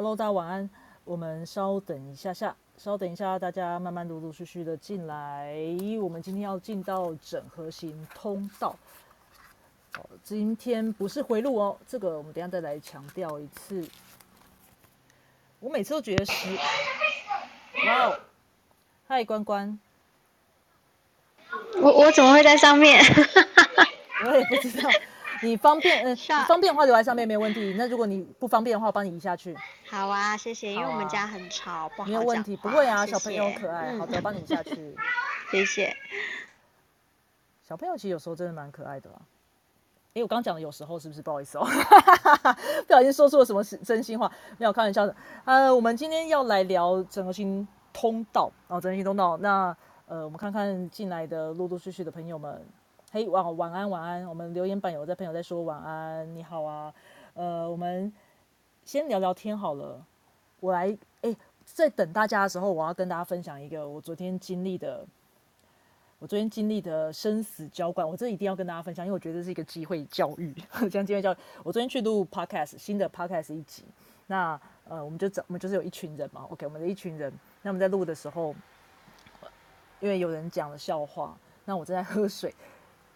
Hello，大家晚安。我们稍等一下下，稍等一下，大家慢慢陆陆续续的进来。我们今天要进到整合型通道。哦，今天不是回路哦，这个我们等下再来强调一次。我每次都觉得是，哇哦，嗨，关关，我我怎么会在上面？我也不知道。你方便，嗯，方便的话留在上面没有问题。那如果你不方便的话，我帮你移下去。好啊，谢谢。因为我们家很吵，不好没有问题，不会啊，小朋友可爱。好的，帮你移下去。谢谢。小朋友其实有时候真的蛮可爱的啦。哎，我刚刚讲的有时候是不是不好意思哦？不小心说出了什么真心话？没有开玩笑的。呃，我们今天要来聊整合性通道，然后整合性通道。那呃，我们看看进来的陆陆续续的朋友们。嘿，晚晚安晚安，我们留言板有在朋友在说晚安，你好啊，呃，我们先聊聊天好了。我来，哎，在等大家的时候，我要跟大家分享一个我昨天经历的，我昨天经历的生死交关，我这一定要跟大家分享，因为我觉得这是一个机会教育，这样机会教育。我昨天去录 podcast 新的 podcast 一集，那呃，我们就找我们就是有一群人嘛，OK，我们的一群人，那我们在录的时候，因为有人讲了笑话，那我正在喝水。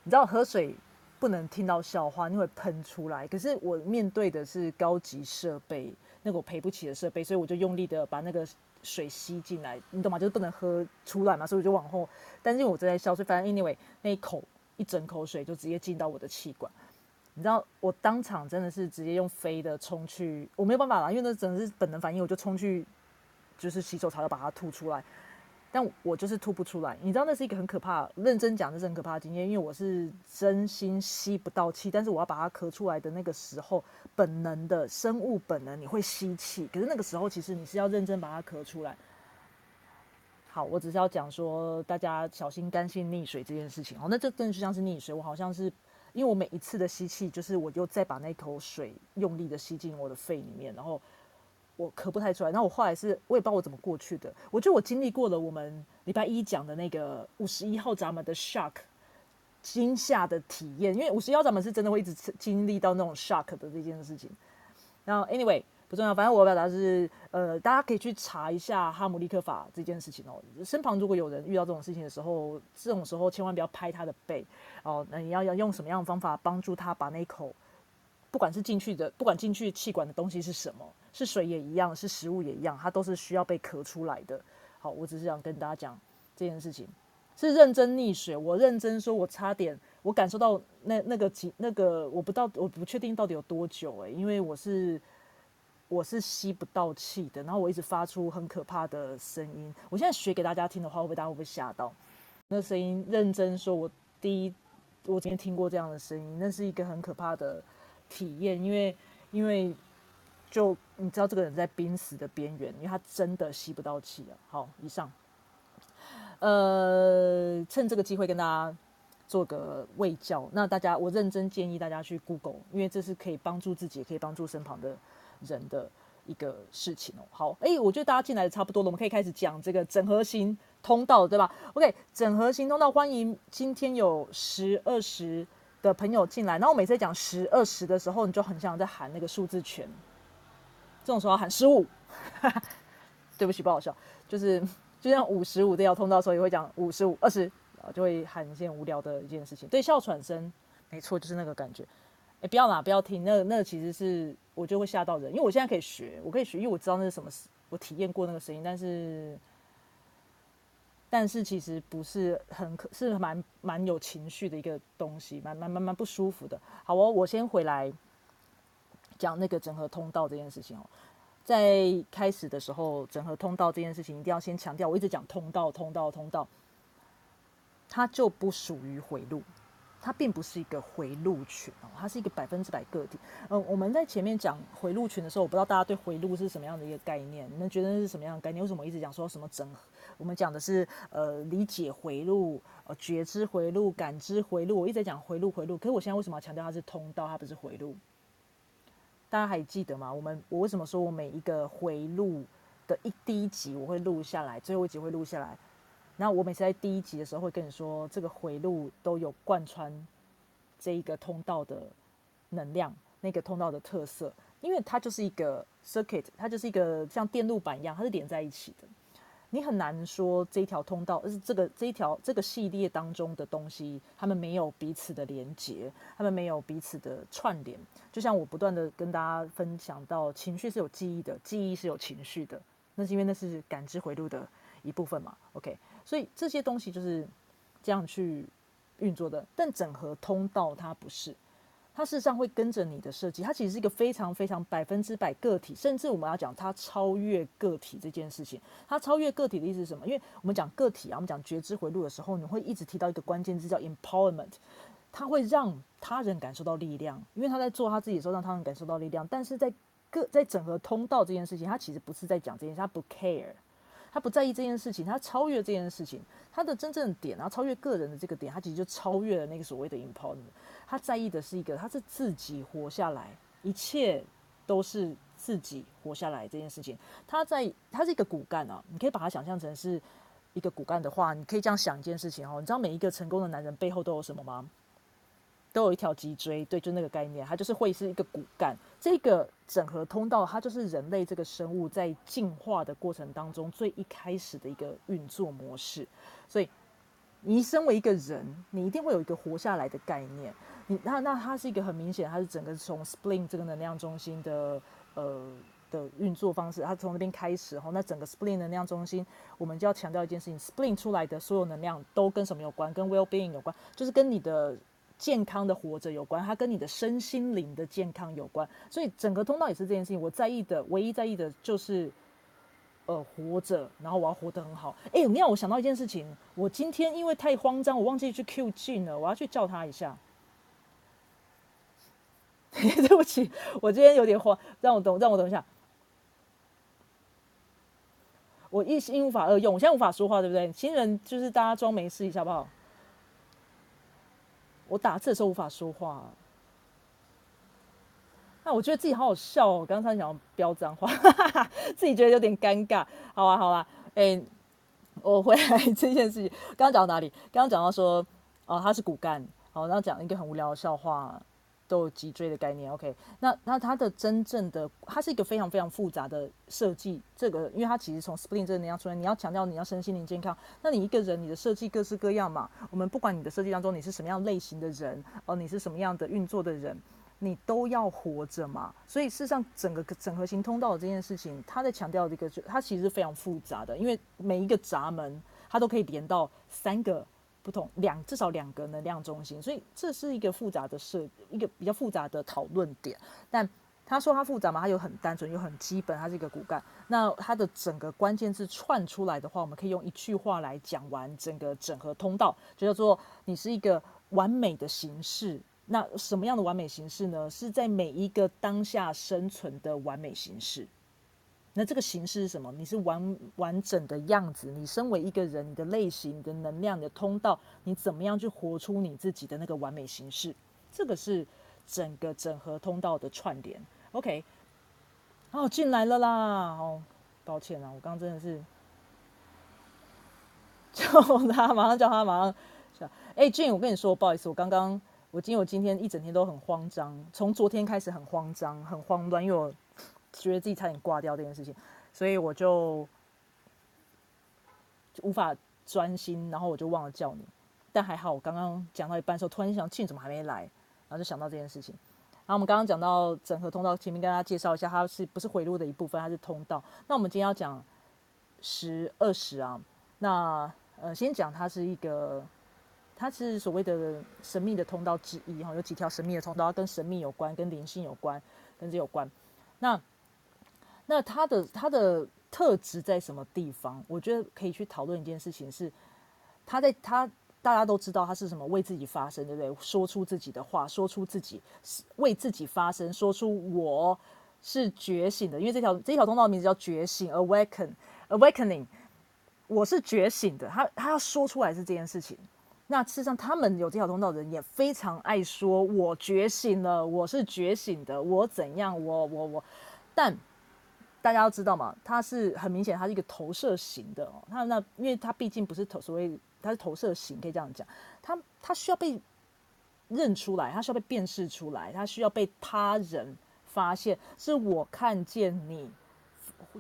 你知道喝水不能听到笑话，你会喷出来。可是我面对的是高级设备，那个我赔不起的设备，所以我就用力的把那个水吸进来，你懂吗？就是不能喝出来嘛，所以我就往后。但是因为我正在笑，所以反正 anyway 那一口一整口水就直接进到我的气管。你知道我当场真的是直接用飞的冲去，我没有办法啦，因为那真的是本能反应，我就冲去就是洗手槽要把它吐出来。但我就是吐不出来，你知道那是一个很可怕，认真讲这是很可怕的经验，因为我是真心吸不到气，但是我要把它咳出来的那个时候，本能的生物本能你会吸气，可是那个时候其实你是要认真把它咳出来。好，我只是要讲说大家小心干性溺水这件事情哦，那这真的就像是溺水，我好像是因为我每一次的吸气，就是我就再把那口水用力的吸进我的肺里面，然后。我咳不太出来，然后我后来是我也不知道我怎么过去的。我觉得我经历过了我们礼拜一讲的那个五十一号闸门的 shock 惊吓的体验，因为五十一号闸门是真的会一直经历到那种 shock 的这件事情。然后 anyway 不重要，反正我表达是呃，大家可以去查一下哈姆立克法这件事情哦。身旁如果有人遇到这种事情的时候，这种时候千万不要拍他的背哦。那你要要用什么样的方法帮助他把那口不管是进去的，不管进去气管的东西是什么？是水也一样，是食物也一样，它都是需要被咳出来的。好，我只是想跟大家讲这件事情，是认真溺水。我认真说，我差点，我感受到那那个几那个，我不到，我不确定到底有多久诶，因为我是我是吸不到气的，然后我一直发出很可怕的声音。我现在学给大家听的话，会不会大家会不会吓到？那声音认真说，我第一我今天听过这样的声音，那是一个很可怕的体验，因为因为。就你知道这个人在濒死的边缘，因为他真的吸不到气了。好，以上，呃，趁这个机会跟大家做个卫教。那大家，我认真建议大家去 Google，因为这是可以帮助自己，也可以帮助身旁的人的一个事情哦。好，哎，我觉得大家进来的差不多了，我们可以开始讲这个整合型通道，对吧？OK，整合型通道，欢迎今天有十二十的朋友进来。然后我每次讲十二十的时候，你就很像在喊那个数字拳。这种时候喊十五，对不起，不好笑。就是就像五十五这条通道的时候，也会讲五十五、二十，就会喊一件无聊的一件事情。对，哮喘声，没错，就是那个感觉。哎，不要啦，不要听，那那其实是我就会吓到人，因为我现在可以学，我可以学，因为我知道那是什么，我体验过那个声音，但是但是其实不是很可，是蛮蛮有情绪的一个东西，蛮蛮蛮蛮不舒服的。好哦，我先回来。讲那个整合通道这件事情哦，在开始的时候，整合通道这件事情一定要先强调。我一直讲通道，通道，通道，它就不属于回路，它并不是一个回路群哦，它是一个百分之百个体。嗯，我们在前面讲回路群的时候，我不知道大家对回路是什么样的一个概念，你们觉得是什么样的概念？为什么一直讲说什么整合？我们讲的是呃理解回路、呃觉知回路、感知回路。我一直在讲回路，回路。可是我现在为什么要强调它是通道，它不是回路？大家还记得吗？我们我为什么说我每一个回路的一第一集我会录下来，最后一集会录下来。然后我每次在第一集的时候会跟你说，这个回路都有贯穿这一个通道的能量，那个通道的特色，因为它就是一个 circuit，它就是一个像电路板一样，它是连在一起的。你很难说这一条通道，是这个这一条这个系列当中的东西，他们没有彼此的连接，他们没有彼此的串联。就像我不断的跟大家分享到，情绪是有记忆的，记忆是有情绪的，那是因为那是感知回路的一部分嘛。OK，所以这些东西就是这样去运作的，但整合通道它不是。它事实上会跟着你的设计，它其实是一个非常非常百分之百个体，甚至我们要讲它超越个体这件事情。它超越个体的意思是什么？因为我们讲个体啊，我们讲觉知回路的时候，你会一直提到一个关键字叫 empowerment，它会让他人感受到力量，因为他在做他自己的时候让他人感受到力量。但是在个在整合通道这件事情，他其实不是在讲这件事，他不 care。他不在意这件事情，他超越这件事情，他的真正的点，然后超越个人的这个点，他其实就超越了那个所谓的 important。他在意的是一个，他是自己活下来，一切都是自己活下来这件事情。他在，他是一个骨干啊，你可以把它想象成是一个骨干的话，你可以这样想一件事情哦，你知道每一个成功的男人背后都有什么吗？都有一条脊椎，对，就那个概念，它就是会是一个骨干。这个整合通道，它就是人类这个生物在进化的过程当中最一开始的一个运作模式。所以，你身为一个人，你一定会有一个活下来的概念。你那那它是一个很明显，它是整个从 spleen 这个能量中心的呃的运作方式，它从那边开始哈。那整个 spleen 能量中心，我们就要强调一件事情：spleen 出来的所有能量都跟什么有关？跟 well being 有关，就是跟你的。健康的活着有关，它跟你的身心灵的健康有关，所以整个通道也是这件事情。我在意的，唯一在意的就是，呃，活着，然后我要活得很好。哎，你让我想到一件事情，我今天因为太慌张，我忘记去 Q 进了，我要去叫他一下。对不起，我今天有点慌，让我等，让我等一下。我一心无法二用，我现在无法说话，对不对？新人就是大家装没事一下，好不好？我打字的时候无法说话，那我觉得自己好好笑哦。刚才想要飙脏话，自己觉得有点尴尬。好啊，好啊，哎，我回来 这件事情，刚刚讲到哪里？刚刚讲到说，哦，他是骨干。好，然后讲一个很无聊的笑话。都有脊椎的概念，OK？那那它的真正的，它是一个非常非常复杂的设计。这个，因为它其实从 spleen 这个能量出来，你要强调你要身心灵健康。那你一个人，你的设计各式各样嘛。我们不管你的设计当中你是什么样类型的人，哦，你是什么样的运作的人，你都要活着嘛。所以事实上，整个整合型通道的这件事情，它在强调这个，就它其实是非常复杂的，因为每一个闸门，它都可以连到三个。不同两至少两个能量中心，所以这是一个复杂的设一个比较复杂的讨论点。但他说他复杂嘛，他有很单纯又很基本，他是一个骨干。那它的整个关键字串出来的话，我们可以用一句话来讲完整个整合通道，就叫做你是一个完美的形式。那什么样的完美形式呢？是在每一个当下生存的完美形式。那这个形式是什么？你是完完整的样子。你身为一个人，你的类型、你的能量、你的通道，你怎么样去活出你自己的那个完美形式？这个是整个整合通道的串联。OK，哦，进来了啦！哦，抱歉啊，我刚刚真的是叫他，马上叫他，马上叫。哎，Jane，我跟你说，不好意思，我刚刚我今我今天一整天都很慌张，从昨天开始很慌张、很慌乱，因为我。觉得自己差点挂掉这件事情，所以我就无法专心，然后我就忘了叫你。但还好，我刚刚讲到一半的时候，突然想，庆怎么还没来？然后就想到这件事情。然后我们刚刚讲到整合通道，前面跟大家介绍一下，它是不是回路的一部分？它是通道。那我们今天要讲十二十啊。那呃，先讲它是一个，它是所谓的神秘的通道之一哈。有几条神秘的通道，跟神秘有关，跟灵性有关，跟这有关。那那他的他的特质在什么地方？我觉得可以去讨论一件事情，是他在他大家都知道他是什么为自己发声，对不对？说出自己的话，说出自己为自己发声，说出我是觉醒的，因为这条这条通道的名字叫觉醒 （awaken），awakening，我是觉醒的。他他要说出来是这件事情。那事实上，他们有这条通道的人也非常爱说，我觉醒了，我是觉醒的，我怎样，我我我，但。大家要知道嘛，它是很明显，它是一个投射型的哦。它那，因为它毕竟不是投所谓，它是投射型，可以这样讲。它它需要被认出来，它需要被辨识出来，它需要被他人发现，是我看见你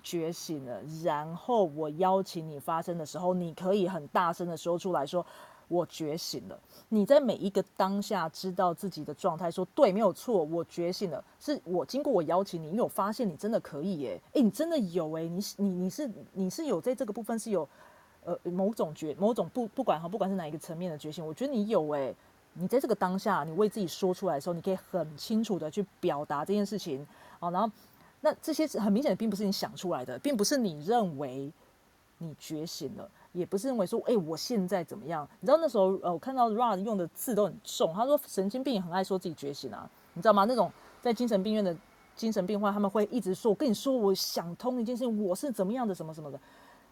觉醒了，然后我邀请你发声的时候，你可以很大声的说出来说。我觉醒了。你在每一个当下知道自己的状态，说对，没有错，我觉醒了。是我经过我邀请你，因为我发现你真的可以耶，诶，你真的有诶，你你你是你是有在这个部分是有呃某种觉某种不不管哈，不管是哪一个层面的觉醒，我觉得你有诶。你在这个当下，你为自己说出来的时候，你可以很清楚的去表达这件事情哦。然后那这些很明显的，并不是你想出来的，并不是你认为你觉醒了。也不是认为说，哎，我现在怎么样？你知道那时候，呃，我看到 Rud 用的字都很重。他说，神经病也很爱说自己觉醒啊，你知道吗？那种在精神病院的精神病患，他们会一直说，我跟你说，我想通一件事情，我是怎么样的，什么什么的。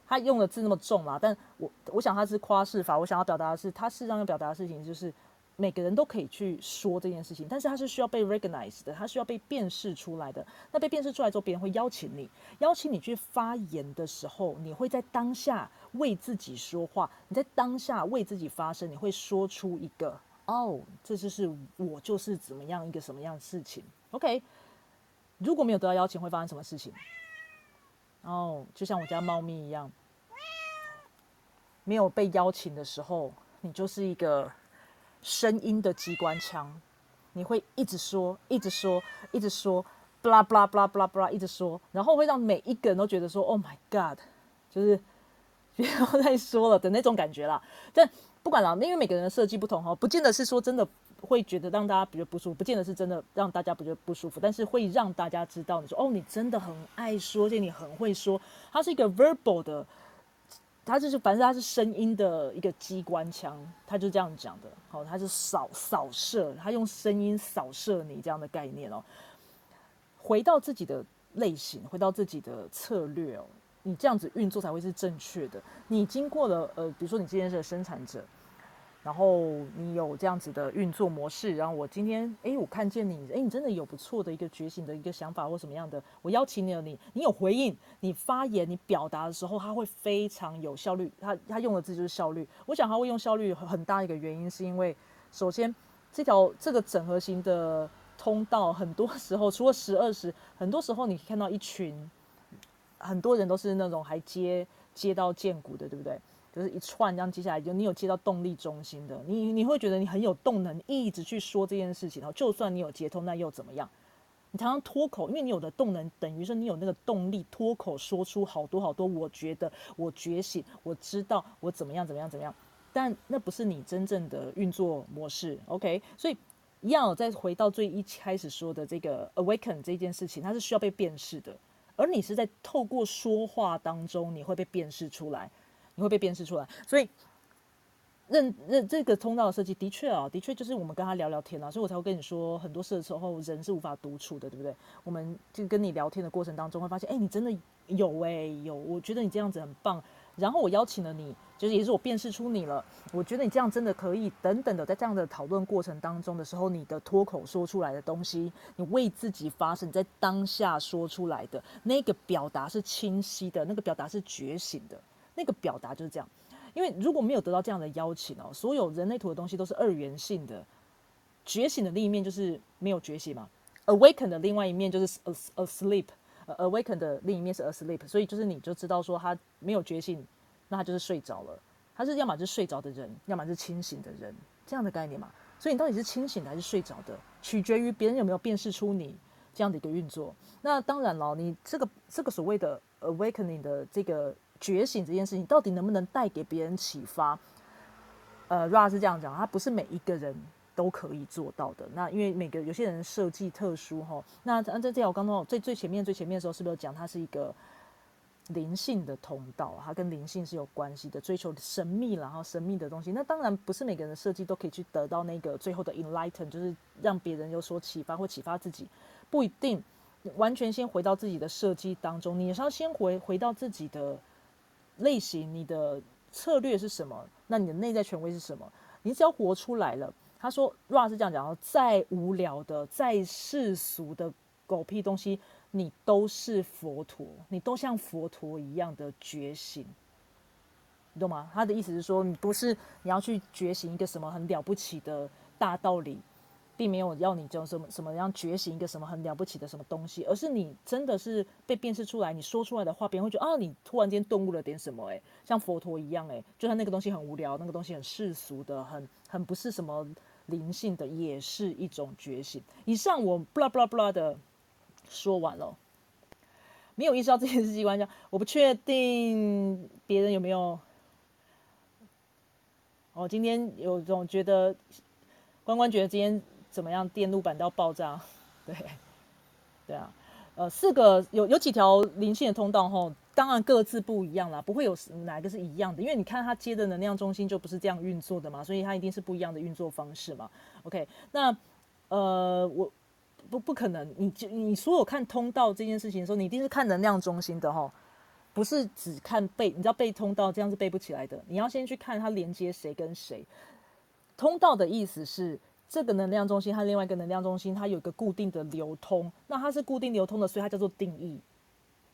他用的字那么重啦？但我我想他是夸饰法，我想要表达的是，他事实上要表达的事情就是。每个人都可以去说这件事情，但是它是需要被 recognize 的，它需要被辨识出来的。那被辨识出来之后，别人会邀请你，邀请你去发言的时候，你会在当下为自己说话，你在当下为自己发声，你会说出一个哦，这就是我就是怎么样一个什么样的事情。OK，如果没有得到邀请，会发生什么事情？哦，就像我家猫咪一样，没有被邀请的时候，你就是一个。声音的机关枪，你会一直说，一直说，一直说，布拉布拉布拉布拉布拉，一直说，然后会让每一个人都觉得说，Oh my God，就是 不要再说了的那种感觉啦。但不管了，因为每个人的设计不同哈，不见得是说真的会觉得让大家觉得不舒服，不见得是真的让大家不觉得不舒服，但是会让大家知道，你说哦，你真的很爱说，而且你很会说，它是一个 verbal 的。他就是，反正他是声音的一个机关枪，他就这样讲的。好，他是扫扫射，他用声音扫射你这样的概念哦。回到自己的类型，回到自己的策略哦，你这样子运作才会是正确的。你经过了呃，比如说你今天是生产者。然后你有这样子的运作模式，然后我今天哎，我看见你，哎，你真的有不错的一个觉醒的一个想法或什么样的，我邀请你了，你你有回应，你发言，你表达的时候，他会非常有效率。他他用的字就是效率。我想他会用效率很大一个原因，是因为首先这条这个整合型的通道，很多时候除了十二时，很多时候你看到一群很多人都是那种还接接到剑骨的，对不对？就是一串这样接下来，就你有接到动力中心的，你你会觉得你很有动能，一直去说这件事情。然后就算你有接通，那又怎么样？你常常脱口，因为你有的动能，等于说你有那个动力，脱口说出好多好多。我觉得我觉醒，我知道我怎么样怎么样怎么样。但那不是你真正的运作模式。OK，所以一样再回到最一开始说的这个 awaken 这件事情，它是需要被辨识的，而你是在透过说话当中，你会被辨识出来。你会被辨识出来，所以认认这个通道的设计的确啊，的确就是我们跟他聊聊天啊，所以我才会跟你说，很多事的时候人是无法独处的，对不对？我们就跟你聊天的过程当中会发现，哎，你真的有哎有，我觉得你这样子很棒。然后我邀请了你，就是也是我辨识出你了，我觉得你这样真的可以等等的，在这样的讨论过程当中的时候，你的脱口说出来的东西，你为自己发声，在当下说出来的那个表达是清晰的，那个表达是觉醒的。那个表达就是这样，因为如果没有得到这样的邀请哦，所有人类图的东西都是二元性的。觉醒的另一面就是没有觉醒嘛，awaken 的另外一面就是 asleep，awaken 的另一面是 asleep，所以就是你就知道说他没有觉醒，那他就是睡着了，他是要么是睡着的人，要么是清醒的人这样的概念嘛。所以你到底是清醒的还是睡着的，取决于别人有没有辨识出你这样的一个运作。那当然了，你这个这个所谓的 awakening 的这个。觉醒这件事情到底能不能带给别人启发？呃，Ra 是这样讲，他不是每一个人都可以做到的。那因为每个有些人设计特殊哈。那按这条我刚刚最最前面最前面的时候是不是有讲，它是一个灵性的通道，它跟灵性是有关系的，追求神秘然后神秘的东西。那当然不是每个人的设计都可以去得到那个最后的 enlighten，就是让别人有所启发或启发自己，不一定完全先回到自己的设计当中，你是要先回回到自己的。类型，你的策略是什么？那你的内在权威是什么？你只要活出来了。他说，Ra 是这样讲：，再无聊的、再世俗的狗屁东西，你都是佛陀，你都像佛陀一样的觉醒，你懂吗？他的意思是说，你不是你要去觉醒一个什么很了不起的大道理。并没有要你就什么什么样觉醒一个什么很了不起的什么东西，而是你真的是被辨识出来，你说出来的话，别人会觉得啊，你突然间顿悟了点什么，哎，像佛陀一样，哎，就算那个东西很无聊，那个东西很世俗的，很很不是什么灵性的，也是一种觉醒。以上我布拉布拉布拉的说完了，没有意识到这件事机关枪，我不确定别人有没有。我今天有种觉得，关关觉得今天怎么样？电路板到爆炸，对，对啊，呃，四个有有几条灵性的通道吼，当然各自不一样啦，不会有哪一个是一样的，因为你看它接的能量中心就不是这样运作的嘛，所以它一定是不一样的运作方式嘛。OK，那呃，我不不可能，你就你所有看通道这件事情的时候，你一定是看能量中心的哈。不是只看背，你知道背通道这样是背不起来的。你要先去看它连接谁跟谁。通道的意思是这个能量中心和另外一个能量中心，它有一个固定的流通。那它是固定流通的，所以它叫做定义。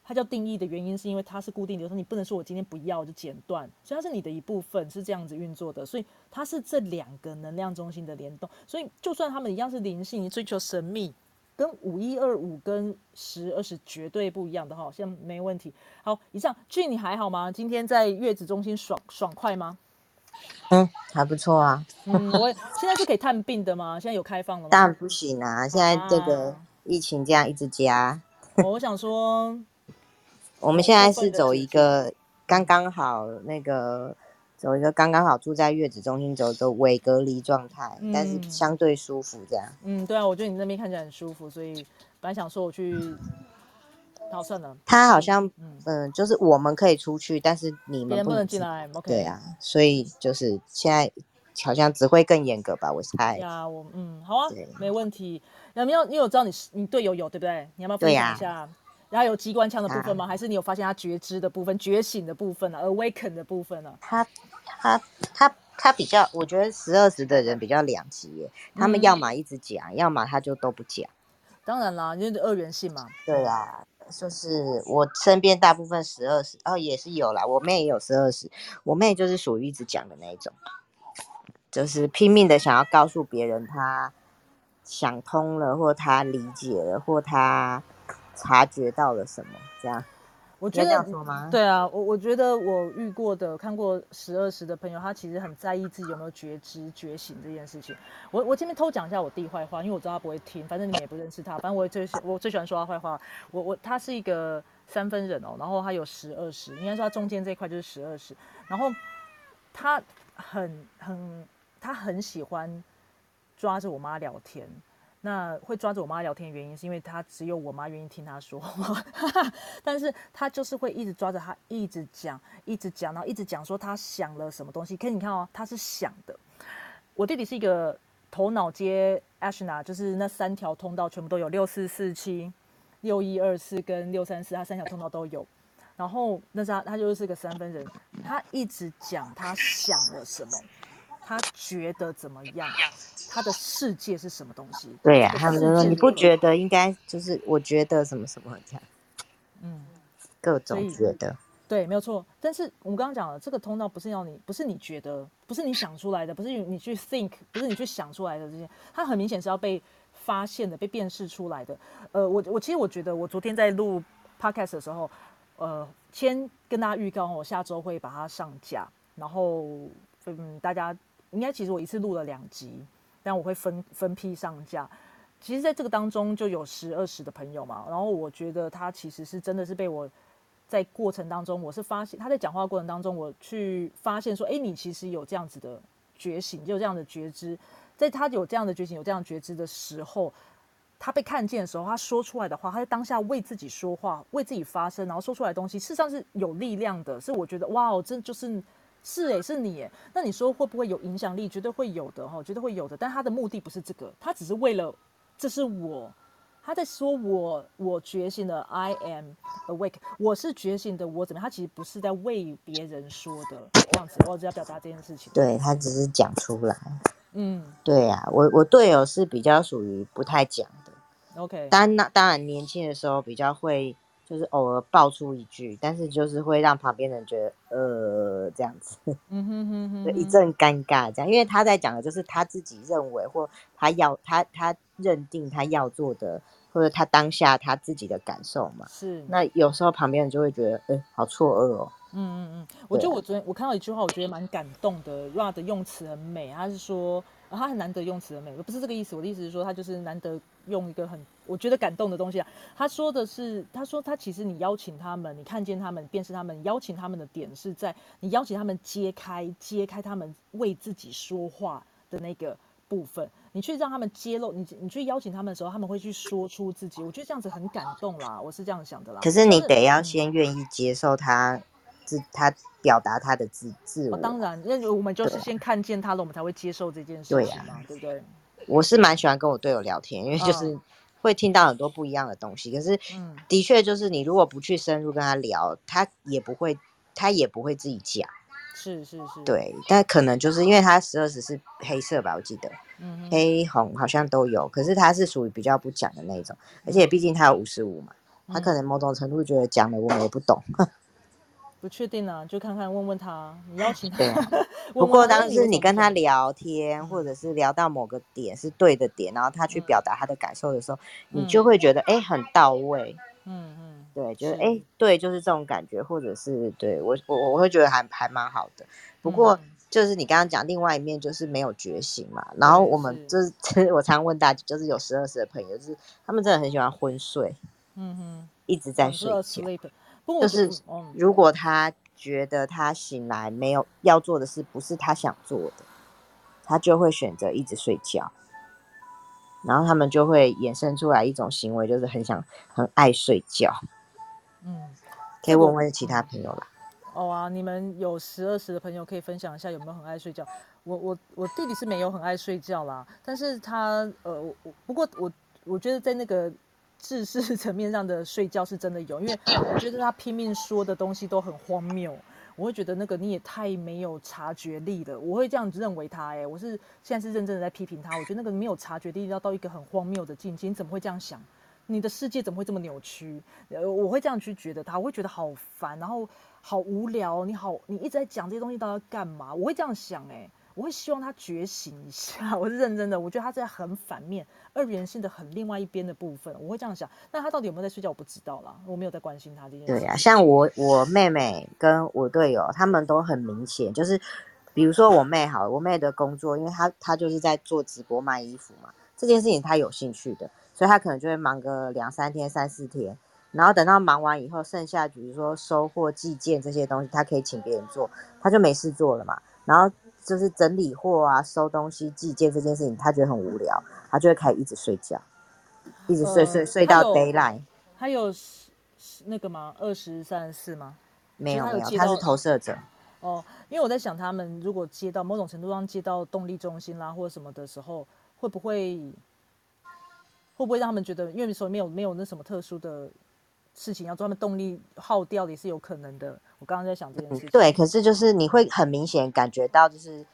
它叫定义的原因是因为它是固定流通，你不能说我今天不要就剪断，所以它是你的一部分，是这样子运作的。所以它是这两个能量中心的联动。所以就算他们一样是灵性，你追求神秘。跟五一二五跟十二十绝对不一样的哈，现在没问题。好，以上俊你还好吗？今天在月子中心爽爽快吗？嗯，还不错啊。嗯，我 现在是可以探病的吗？现在有开放了吗？当然不行啊！现在这个疫情这样一直加。我想说，我们现在是走一个刚刚好那个。走一个刚刚好住在月子中心，走个伪隔离状态，但是相对舒服这样。嗯，对啊，我觉得你那边看起来很舒服，所以本来想说我去，好算了。他好像嗯，就是我们可以出去，但是你们不能进来。OK。对啊，所以就是现在好像只会更严格吧，我猜。呀，我嗯，好啊，没问题。有没有你有知道你你队友有对不对？你要不要分享一下？然后有机关枪的部分吗？还是你有发现他觉知的部分、觉醒的部分呢？Awaken 的部分呢？他他他他比较，我觉得十二十的人比较两极耶。他们要么一直讲，要么他就都不讲。当然啦，因为二元性嘛。对啊，就是我身边大部分十二十，哦也是有啦。我妹也有十二十，我妹就是属于一直讲的那一种，就是拼命的想要告诉别人他想通了，或他理解了，或他。察觉到了什么？这样，我觉得对啊，我我觉得我遇过的、看过十二十的朋友，他其实很在意自己有没有觉知、觉醒这件事情。我我这边偷讲一下我弟坏话，因为我知道他不会听，反正你们也不认识他，反正我也最喜我最喜欢说他坏话。我我他是一个三分人哦，然后他有十二十，应该说他中间这一块就是十二十，然后他很很他很喜欢抓着我妈聊天。那会抓着我妈聊天的原因，是因为他只有我妈愿意听他说话，但是他就是会一直抓着他，一直讲，一直讲，然后一直讲说他想了什么东西。可是你看哦，他是想的。我弟弟是一个头脑接 Ashna，就是那三条通道全部都有六四四七、六一二四跟六三四，他三条通道都有。然后那是他，他就是个三分人，他一直讲他想了什么。他觉得怎么样？他的世界是什么东西？对呀，他们就说你不觉得应该就是我觉得什么什么这样，嗯，各种觉得，对，没有错。但是我们刚刚讲了，这个通道不是要你，不是你觉得，不是你想出来的，不是你去 think，不是你去想出来的这些，它很明显是要被发现的，被辨识出来的。呃，我我其实我觉得，我昨天在录 podcast 的时候，呃，先跟大家预告，我下周会把它上架，然后嗯，大家。应该其实我一次录了两集，但我会分分批上架。其实，在这个当中就有十二十的朋友嘛，然后我觉得他其实是真的是被我在过程当中，我是发现他在讲话过程当中，我去发现说，哎，你其实有这样子的觉醒，有这样的觉知，在他有这样的觉醒、有这样觉知的时候，他被看见的时候，他说出来的话，他在当下为自己说话、为自己发声，然后说出来的东西，事实上是有力量的，是我觉得哇哦，真就是。是诶，是你诶。那你说会不会有影响力？绝对会有的哈，绝对会有的。但他的目的不是这个，他只是为了，这是我，他在说我，我觉醒了，I am awake，我是觉醒的，我怎么样？他其实不是在为别人说的这样子，我只要表达这件事情。对他只是讲出来。嗯，对呀，我我队友是比较属于不太讲的。OK，当那当然年轻的时候比较会就是偶尔爆出一句，但是就是会让旁边人觉得呃这样子，嗯哼哼哼就一哼阵尴尬这样，因为他在讲的就是他自己认为或他要他他认定他要做的，或者他当下他自己的感受嘛。是那有时候旁边人就会觉得，哎、好错愕哦。嗯嗯嗯，我觉得我昨天我看到一句话，我觉得蛮感动的。Ra 的用词很美，他是说、呃他很难得用词很美，不是这个意思。我的意思是说，他就是难得用一个很我觉得感动的东西啊。他说的是，他说他其实你邀请他们，你看见他们，便是他们，邀请他们的点是在你邀请他们揭开揭开他们为自己说话的那个部分，你去让他们揭露，你你去邀请他们的时候，他们会去说出自己。我觉得这样子很感动啦，我是这样想的啦。可是你得要嗯先愿意接受他自他表达他的自自我。哦，当然，那我们就是先看见他了，我们才会接受这件事情嘛，对不对？我是蛮喜欢跟我队友聊天，因为就嗯是会听到很多不一样的东西。可是嗯的确就是你如果不去深入跟他聊，他也不会，他也不会自己讲。是是是，，对，但可能就是因为他十二时是黑色吧，我记得嗯，黑红好像都有，可是他是属于比较不讲的那种，而且毕竟他有五十五嘛，他可嗯能某种程度觉得讲了我们也不懂。不确定啊，就看看问问他，你邀请他，对啊。不过当时你跟他，聊天，或者是聊到某个点是对的点，然后他去嗯。表达他的感受的时候，你嗯。就会觉得哎、诶很到位，嗯嗯，对，就是是。哎、诶对，就是这种感觉，或者是对我我我会觉得还还蛮好的。不过嗯。就是你刚刚讲另外一面就是没有觉醒嘛，然后我们就是。就是 我常问大家，就是有十二岁的朋友，就是他们真的很喜欢昏睡，嗯哼，一直在睡觉。就是如果他觉得他醒来没有要做的事不是他想做的，他就会选择一直睡觉。然后他们就会衍生出来一种行为，就是很想很爱睡觉。嗯，可以问问其他朋友啦。哦啊，你们有十二十的朋友可以分享一下有没有很爱睡觉？我我我弟弟是没有很爱睡觉啦，但是他呃，我我不过我我觉得在那个知识 层面上的睡觉是真的有，因为我觉得他拼命说的东西都很荒谬，我会觉得那个你也太没有察觉力了，我会这样子认为他、欸。哎，我是现在是认真的在批评他，我觉得那个没有察觉力要到一个很荒谬的境界，你怎么会这样想？你的世界怎么会这么扭曲？呃，我会这样去觉得他，我会觉得好烦，然后好无聊。你好，你一直在讲这些东西，到底要干嘛？我会这样想、欸，我会希望他觉醒一下。我是认真的，我觉得他在很反面、二元性的很另外一边的部分，我会这样想。那他到底有没有在睡觉，我不知道啦，我没有在关心他这件事情。对呀、像我我妹妹跟我队友，他们都很明显，就是比如说我妹好了，我妹的工作，因为她她就是在做直播卖衣服嘛，这件事情她有兴趣的，所以她可能就会忙个两三天、三四天，然后等到忙完以后，剩下比如说收货、寄件这些东西，她可以请别人做，她就没事做了嘛。然后就是整理货啊、收东西、寄件这件事情，他觉得很无聊，他就会开始一直睡觉，一直睡睡呃睡到 d a y l i g h t 他有那个吗？二十三四吗？没有没有，他是投射者。哦，因为我在想，他们如果接到某种程度上接到动力中心啦，或者什么的时候，会不会会不会让他们觉得，因为说没有没有那什么特殊的事情要做，他们动力耗掉也是有可能的。我刚刚在想这件事情。嗯对，可是就是你会很明显感觉到，就是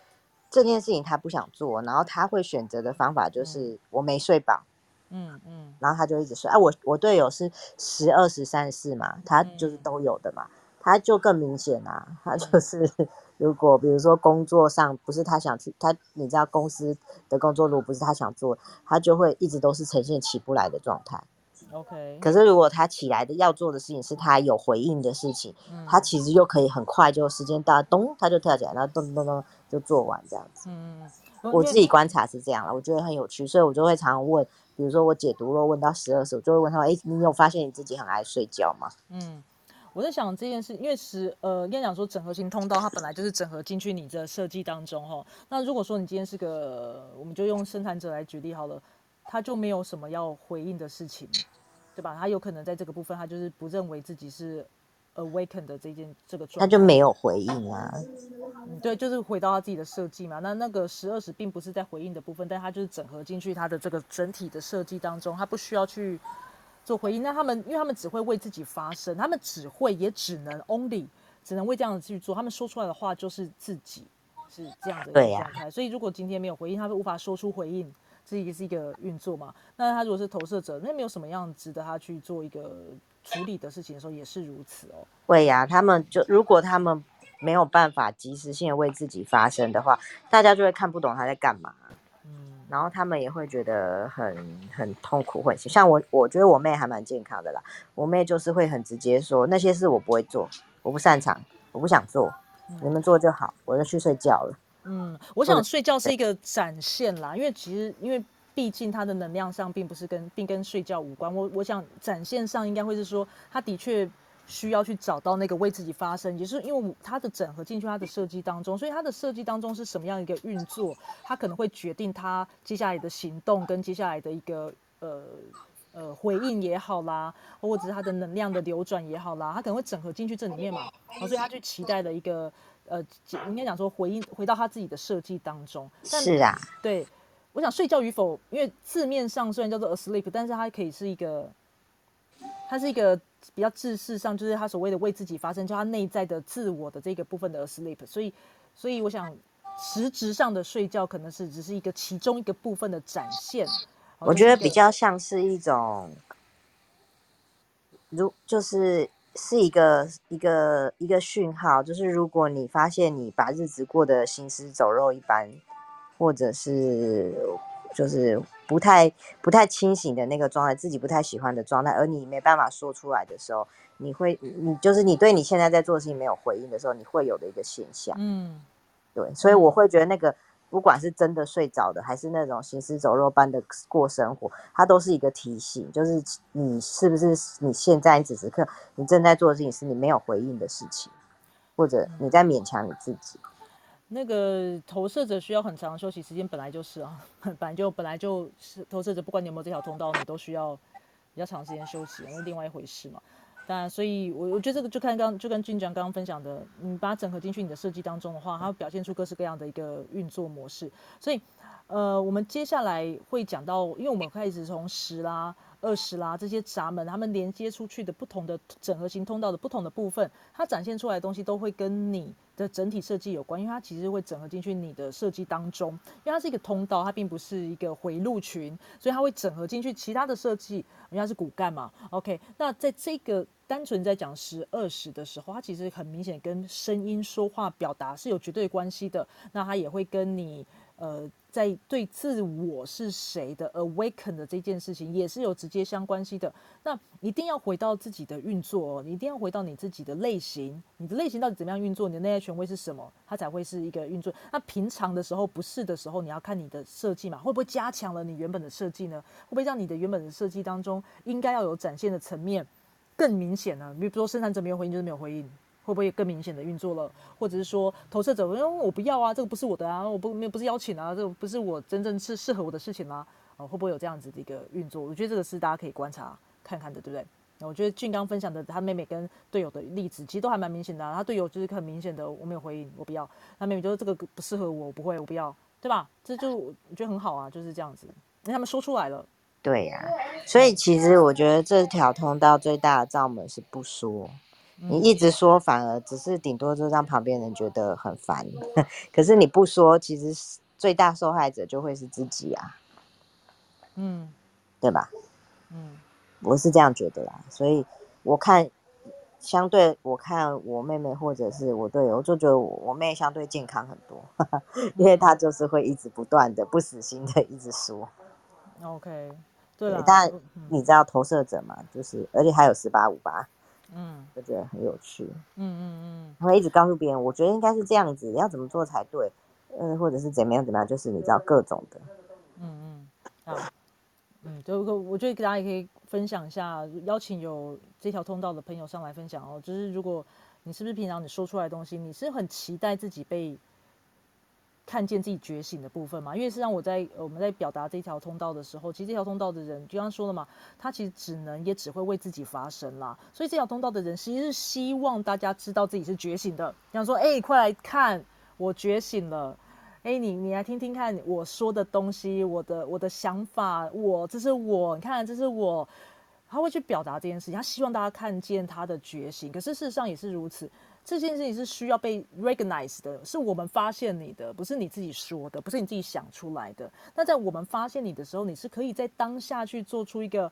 这件事情他不想做，然后他会选择的方法就是我没睡饱，嗯嗯然后他就一直睡。啊，我我队友是十二十三四嘛，他就是嗯都有的嘛，他就更明显啊，他就 是如果比如说工作上不是他想去，他你知道公司的工作如果不是他想做，他就会一直都是呈现起不来的状态。，OK，可是如果他起来的要做的事情是他有回应的事情，嗯他其实又可以很快就时间到，咚他就跳起来，然后咚咚咚就做完这样子。嗯嗯，我自己观察是这样了，我觉得很有趣，所以我就会常常问，比如说我解读了问到十二时，我就会问他们，哎，你有发现你自己很爱睡觉吗？嗯，我在想这件事，因为十呃，应该讲说整合型通道，它本来就是整合进去你的设计当中哈。那如果说你今天是个，我们就用生产者来举例好了，他就没有什么要回应的事情，对吧？他有可能在这个部分，他就是不认为自己是 awaken 的这件这个状态，他就没有回应啊。嗯对，就是回到他自己的设计嘛。那那个十二十并不是在回应的部分，但他就是整合进去他的这个整体的设计当中，他不需要去做回应。那他们，因为他们只会为自己发声，他们只会也只能 only 只能为这样子去做，他们说出来的话就是自己是这样的一个状态。所以如果今天没有回应，他们无法说出回应。这也是一个运作嘛？那他如果是投射者，那没有什么样值得他去做一个处理的事情的时候也是如此哦。会呀、他们就如果他们没有办法及时性的为自己发声的话，大家就会看不懂他在干嘛，嗯然后他们也会觉得很很痛苦，会像我，我觉得我妹还蛮健康的啦。我妹就是会很直接说那些事我不会做，我不擅长，我不想做，你们做就好，我就去睡觉了。嗯，我想睡觉是一个展现啦，因为其实因为毕竟他的能量上并不是跟并跟睡觉无关。我我想展现上应该会是说，他的确需要去找到那个为自己发声，也是因为它的整合进去它的设计当中，所以它的设计当中是什么样一个运作，它可能会决定他接下来的行动跟接下来的一个呃。呃，回应也好啦，或者是他的能量的流转也好啦，他可能会整合进去这里面嘛，所以他去期待的一个呃，应该讲说回应回到他自己的设计当中。但是啊，对，我想睡觉与否，因为字面上虽然叫做 asleep，但是它可以是一个，它是一个比较字式上，就是他所谓的为自己发声，就他内在的自我的这个部分的 asleep。所以，所以我想实质上的睡觉可能是只是一个其中一个部分的展现。哦我觉得比。较像是一种，如就是是一个一个一个讯号，就是如果你发现你把日子过得行尸走肉一般，或者是就是不太不太清醒的那个状态，自己不太喜欢的状态，而你没办法说出来的时候，你会你就是你对你现在在做的事情没有回应的时候，你会有的一个现象。嗯，对，所以我会觉得那个不管是真的睡着的，还是那种行尸走肉般的过生活，它都是一个提醒，就是你是不是你现在此时刻你正在做的事情是你没有回应的事情，或者你在勉强你自己。那个投射者需要很长的休息时间，本来就是啊，本来就本来就是投射者，不管你有没有这条通道，你都需要比较长时间休息，那是另外一回事嘛。当然，所以我我觉得这个就看刚就跟俊江刚刚分享的，你把它整合进去你的设计当中的话，它会表现出各式各样的一个运作模式。所以，呃，我们接下来会讲到，因为我们开始从十啦、二十啦这些闸门，它们连接出去的不同的整合型通道的不同的部分，它展现出来的东西都会跟你的整体设计有关，因为它其实会整合进去你的设计当中，因为它是一个通道，它并不是一个回路群，所以它会整合进去其他的设计，因为它是骨干嘛。OK，那在这个单纯在讲十二十的时候，它其实很明显跟声音说话表达是有绝对关系的，那它也会跟你。呃，在对自我是谁的 awaken 的这件事情，也是有直接相关系的。那一定要回到自己的运作、哦，你一定要回到你自己的类型，你的类型到底怎么样运作，你的内在权威是什么，它才会是一个运作。那平常的时候不是的时候，你要看你的设计嘛，会不会加强了你原本的设计呢？会不会让你的原本的设计当中应该要有展现的层面更明显呢？比如说生产者没有回应就是没有回应。会不会更明显的运作了，或者是说投射者，因为我不要啊，这个不是我的啊，我不没有不是邀请啊，这个不是我真正是适合我的事情啊，哦，会不会有这样子的一个运作？我觉得这个是大家可以观察看看的，对不对？那我觉得俊刚分享的他妹妹跟队友的例子，其实都还蛮明显的、啊。他队友就是很明显的，我没有回应，我不要；他妹妹就是这个不适合我，我不会，我不要，对吧？这就我觉得很好啊，就是这样子，因为他们说出来了。对呀、所以其实我觉得这条通道最大的罩门是不说。你一直说，反而只是顶多就让旁边人觉得很烦。可是你不说，其实最大受害者就会是自己啊，嗯对吧？嗯我是这样觉得啦。所以我看，相对我看我妹妹或者是我队友，我就觉得我我妹相对健康很多，因为她就是会一直不断的不死心的一直说。，OK，对了，但嗯你知道投射者嘛？就是而且还有十八五八，嗯就觉得很有趣。嗯嗯嗯他会一直告诉别人，我觉得应该是这样子，要怎么做才对，呃，或者是怎么样怎么样，就是你知道各种的。嗯嗯，好，嗯，就我觉得大家也可以分享一下，邀请有这条通道的朋友上来分享哦。就是如果你是不是平常你说出来的东西，你是很期待自己被看见自己觉醒的部分嘛？因为实际上我在我们在表达这条通道的时候，其实这条通道的人就刚刚说了嘛，他其实只能也只会为自己发声啦。所以这条通道的人其实是希望大家知道自己是觉醒的，想说，哎、快来看，我觉醒了。哎，你你来听听看我说的东西，我的我的想法，我这是我，你看这是我，他会去表达这件事情，他希望大家看见他的觉醒。可是事实上也是如此，这件事情是需要被 recognize 的，是我们发现你的，不是你自己说的，不是你自己想出来的。那在我们发现你的时候，你是可以在当下去做出一个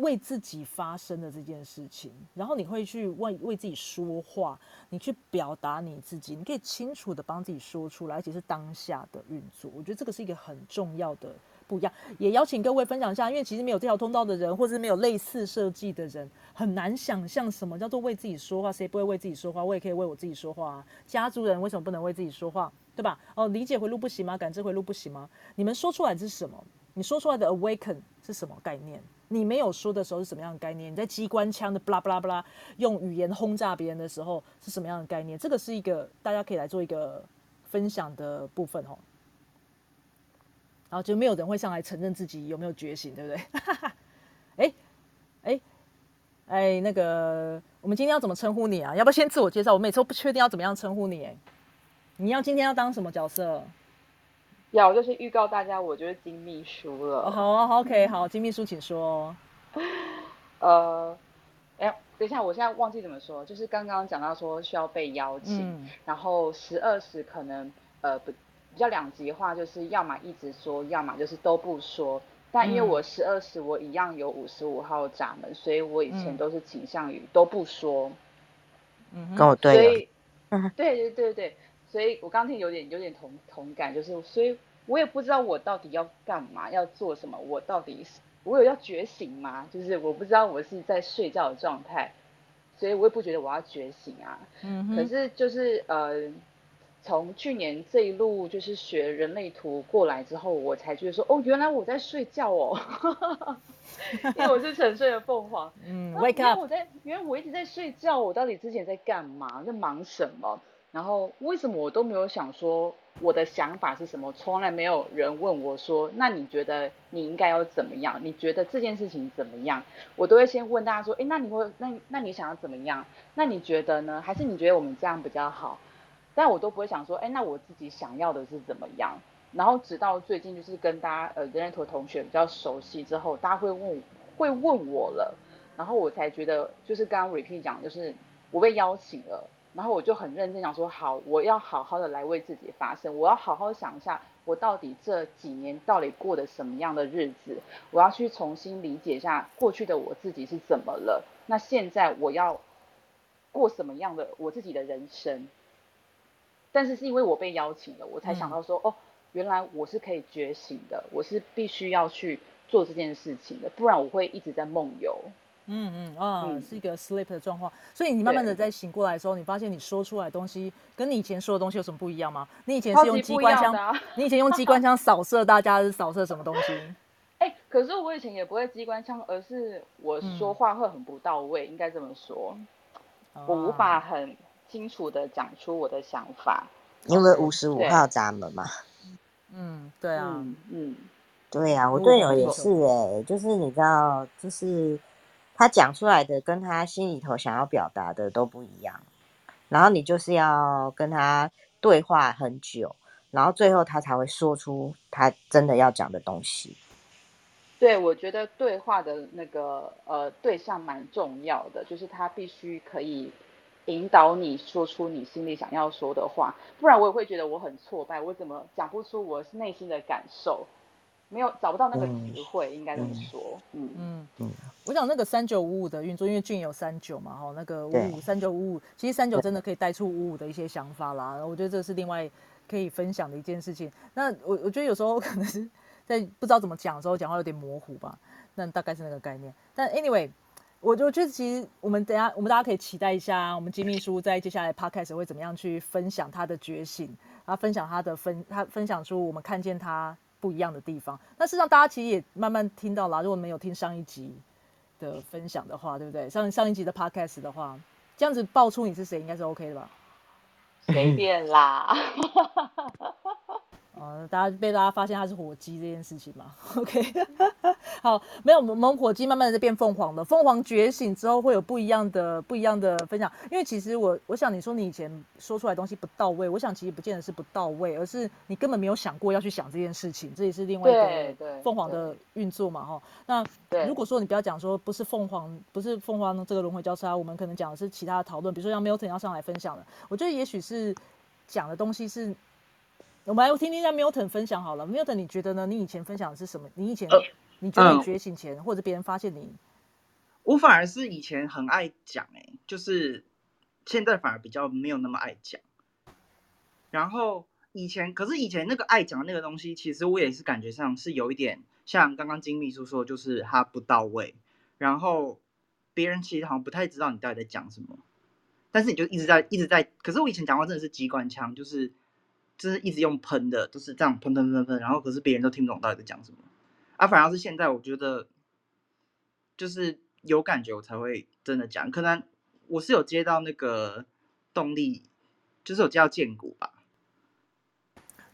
为自己发生的这件事情，然后你会去为为自己说话，你去表达你自己，你可以清楚的帮自己说出来，而且是当下的运作。我觉得这个是一个很重要的不一样。也邀请各位分享一下，因为其实没有这条通道的人，或者是没有类似设计的人，很难想象什么叫做为自己说话。谁不会为自己说话？我也可以为我自己说话啊。家族人为什么不能为自己说话？对吧？哦，理解回路不行吗？感知回路不行吗？你们说出来是什么？你说出来的 awaken 是什么概念？你没有说的时候是什么样的概念？你在机关枪的不啦不啦不啦用语言轰炸别人的时候是什么样的概念？这个是一个大家可以来做一个分享的部分哦。然后就没有人会上来承认自己有没有觉醒，对不对？哎哎哎，那个我们今天要怎么称呼你啊？要不要先自我介绍？我每次都不确定要怎么样称呼你。哎，你要今天要当什么角色？要就是预告大家，我就是金秘书了。好啊，OK，好，金秘书请说。呃，哎，等一下，我现在忘记怎么说，就是刚刚讲到说需要被邀请，然后十二时可能呃不比较两极化，就是要么一直说，要么就是都不说。但因为我十二时我一样有五十五号闸门，所以我以前都是倾向于都不说。嗯，跟我 对。所以，对对对对。所以我刚听有点有点同同感，就是所以我也不知道我到底要干嘛，要做什么，我到底是我有要觉醒吗？就是我不知道我是在睡觉的状态，所以我也不觉得我要觉醒啊。嗯可是就是呃，从去年这一路就是学人类图过来之后，我才觉得说哦，原来我在睡觉哦，因为我是沉睡的凤凰。嗯，Wake up！我在原来我一直在睡觉，我到底之前在干嘛？在忙什么？然后为什么我都没有想说我的想法是什么？从来没有人问我说，那你觉得你应该要怎么样？你觉得这件事情怎么样？我都会先问大家说，哎，那你会那那你想要怎么样？那你觉得呢？还是你觉得我们这样比较好？但我都不会想说，哎，那我自己想要的是怎么样？然后直到最近就是跟大家呃人类图同学比较熟悉之后，大家会问会问我了，然后我才觉得就是刚刚 repeat 讲，就是我被邀请了。然后我就很认真讲说，好，我要好好的来为自己发声，我要好好想一下，我到底这几年到底过的什么样的日子，我要去重新理解一下过去的我自己是怎么了，那现在我要过什么样的我自己的人生？但是是因为我被邀请了，我才想到说，哦，原来我是可以觉醒的，我是必须要去做这件事情的，不然我会一直在梦游。嗯嗯啊，是一个 sleep 的状况，所以你慢慢的在醒过来的时候，你发现你说出来的东西跟你以前说的东西有什么不一样吗？你以前是用机关枪，你以前用机关枪扫射大家是扫射什么东西？哎，可是我以前也不会机关枪，而是我说话会很不到位，应该这么说，我无法很清楚的讲出我的想法，因为五十五号闸门嘛。嗯，对啊，嗯，对啊，我队友也是哎，就是你知道，就是。他讲出来的跟他心里头想要表达的都不一样，然后你就是要跟他对话很久，然后最后他才会说出他真的要讲的东西。对，我觉得对话的那个呃对象蛮重要的，就是他必须可以引导你说出你心里想要说的话，不然我也会觉得我很挫败，我怎么讲不出我内心的感受。没有找不到那个词汇，应该这么说。嗯嗯嗯，我想那个三九五五的运作，因为俊有三九嘛，哈，那个五五三九五五，其实三九真的可以带出五五的一些想法啦。我觉得这是另外可以分享的一件事情。那我我觉得有时候可能是在不知道怎么讲的时候，讲话有点模糊吧。那大概是那个概念。但 anyway，我就觉得其实我们等下我们大家可以期待一下，我们金秘书在接下来 podcast 会怎么样去分享他的觉醒，他分享他的分，他分享出我们看见他。不一样的地方，那事实上大家其实也慢慢听到了。如果没有听上一集的分享的话，对不对？上上一集的 podcast 的话，这样子爆出你是谁，应该是 OK 的吧？随便啦。呃，大家被大家发现他是火鸡这件事情嘛？OK，好，没有，我们火鸡慢慢的在变凤凰了。凤凰觉醒之后会有不一样的、不一样的分享。因为其实我，我想你说你以前说出来东西不到位，我想其实不见得是不到位，而是你根本没有想过要去想这件事情。这也是另外一个凤凰的运作嘛，哈。那如果说你不要讲说不是凤凰，不是凤凰这个轮回交叉，我们可能讲的是其他的讨论，比如说像 Milton 要上来分享的，我觉得也许是讲的东西是。我们来听听一下 Milton 分享好了，Milton，你觉得呢？你以前分享的是什么？你以前你觉得你觉醒前，或者别人发现你我反而是以前很爱讲，哎，就是现在反而比较没有那么爱讲。然后以前，可是以前那个爱讲那个东西，其实我也是感觉上是有一点像刚刚金秘书说，就是他不到位，然后别人其实好像不太知道你到底在讲什么，但是你就一直在一直在。可是我以前讲话真的是机关枪，就是就是一直用喷的，就是这样喷喷喷喷，然后可是别人都听不懂到底在讲什么。啊，反而是现在，我觉得就是有感觉我才会真的讲。可能我是有接到那个动力，就是有接到建股吧。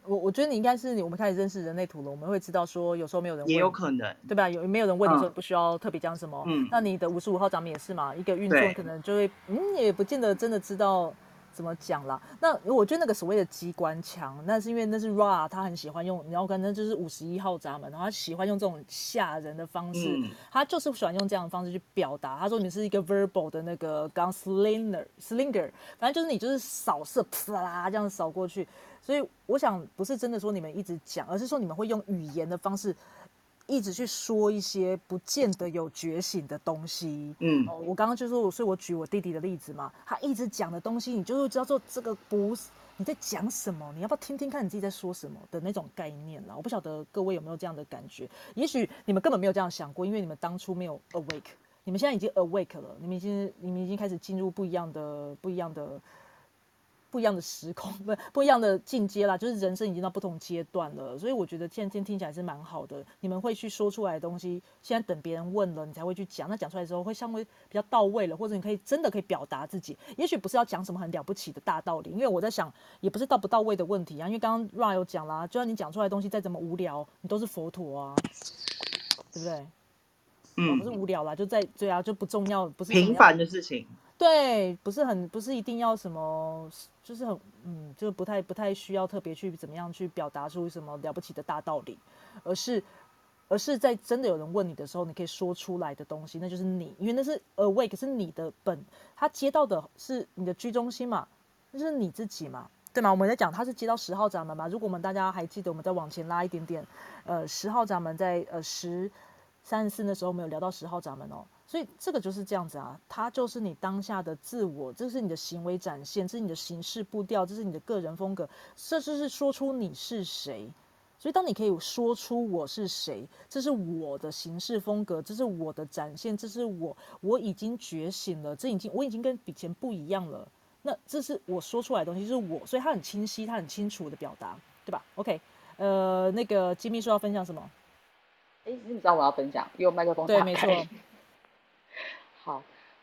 我我觉得你应该是你，我们开始认识人类图了，我们会知道说有时候没有人也有可能，对吧？有没有人问你说不需要特别讲什么？嗯，那你的五十五号掌门也是嘛？一个运作可能就会，嗯，也不见得真的知道怎么讲啦。那我觉得那个所谓的机关枪，那是因为那是 Ra 他很喜欢用，然后可能就是五十一号闸门，然后他喜欢用这种吓人的方式，他就是喜欢用这样的方式去表达。他说你是一个 verbal 的那个 gun slinger，slinger，反正就是你就是扫射，啪啦这样扫过去。所以我想，不是真的说你们一直讲，而是说你们会用语言的方式，一直去说一些不见得有觉醒的东西。嗯，我刚刚就说，所以我举我弟弟的例子嘛，他一直讲的东西，你就会知道说这个不是你在讲什么，你要不要听听看你自己在说什么的那种概念啦。我不晓得各位有没有这样的感觉，也许你们根本没有这样想过，因为你们当初没有 awake，你们现在已经 awake 了，你们已经你们已经开始进入不一样的不一样的。不一样的时空，不 不一样的进阶啦，就是人生已经到不同阶段了，所以我觉得现在听起来是蛮好的。你们会去说出来的东西，现在等别人问了，你才会去讲。那讲出来之后，会稍微比较到位了，或者你可以真的可以表达自己。也许不是要讲什么很了不起的大道理，因为我在想，也不是到不到位的问题啊。因为刚刚 Ra 有讲啦，就算你讲出来的东西再怎么无聊，你都是佛陀啊，对不对？嗯，不是无聊啦，就在对啊，就不重要，不是平凡的事情。对，不是很不是一定要什么，就是很嗯，就不太不太需要特别去怎么样去表达出什么了不起的大道理，而是而是在真的有人问你的时候，你可以说出来的东西，那就是你，因为那是 awake 是你的本，他接到的是你的居中心嘛，那是你自己嘛，对吗？我们在讲他是接到十号闸门嘛，如果我们大家还记得，我们再往前拉一点点，呃，十号闸门在呃十三十四那时候，我们有聊到十号闸门哦。所以这个就是这样子啊，它就是你当下的自我，这是你的行为展现，这是你的行事步调，这是你的个人风格，这就是说出你是谁。所以当你可以说出我是谁，这是我的行事风格，这是我的展现，这是我我已经觉醒了，这已经我已经跟以前不一样了。那这是我说出来的东西，就是我，所以它很清晰，它很清楚的表达，对吧？OK，呃，那个金秘书要分享什么？哎，你知道我要分享，用麦克风对，没错。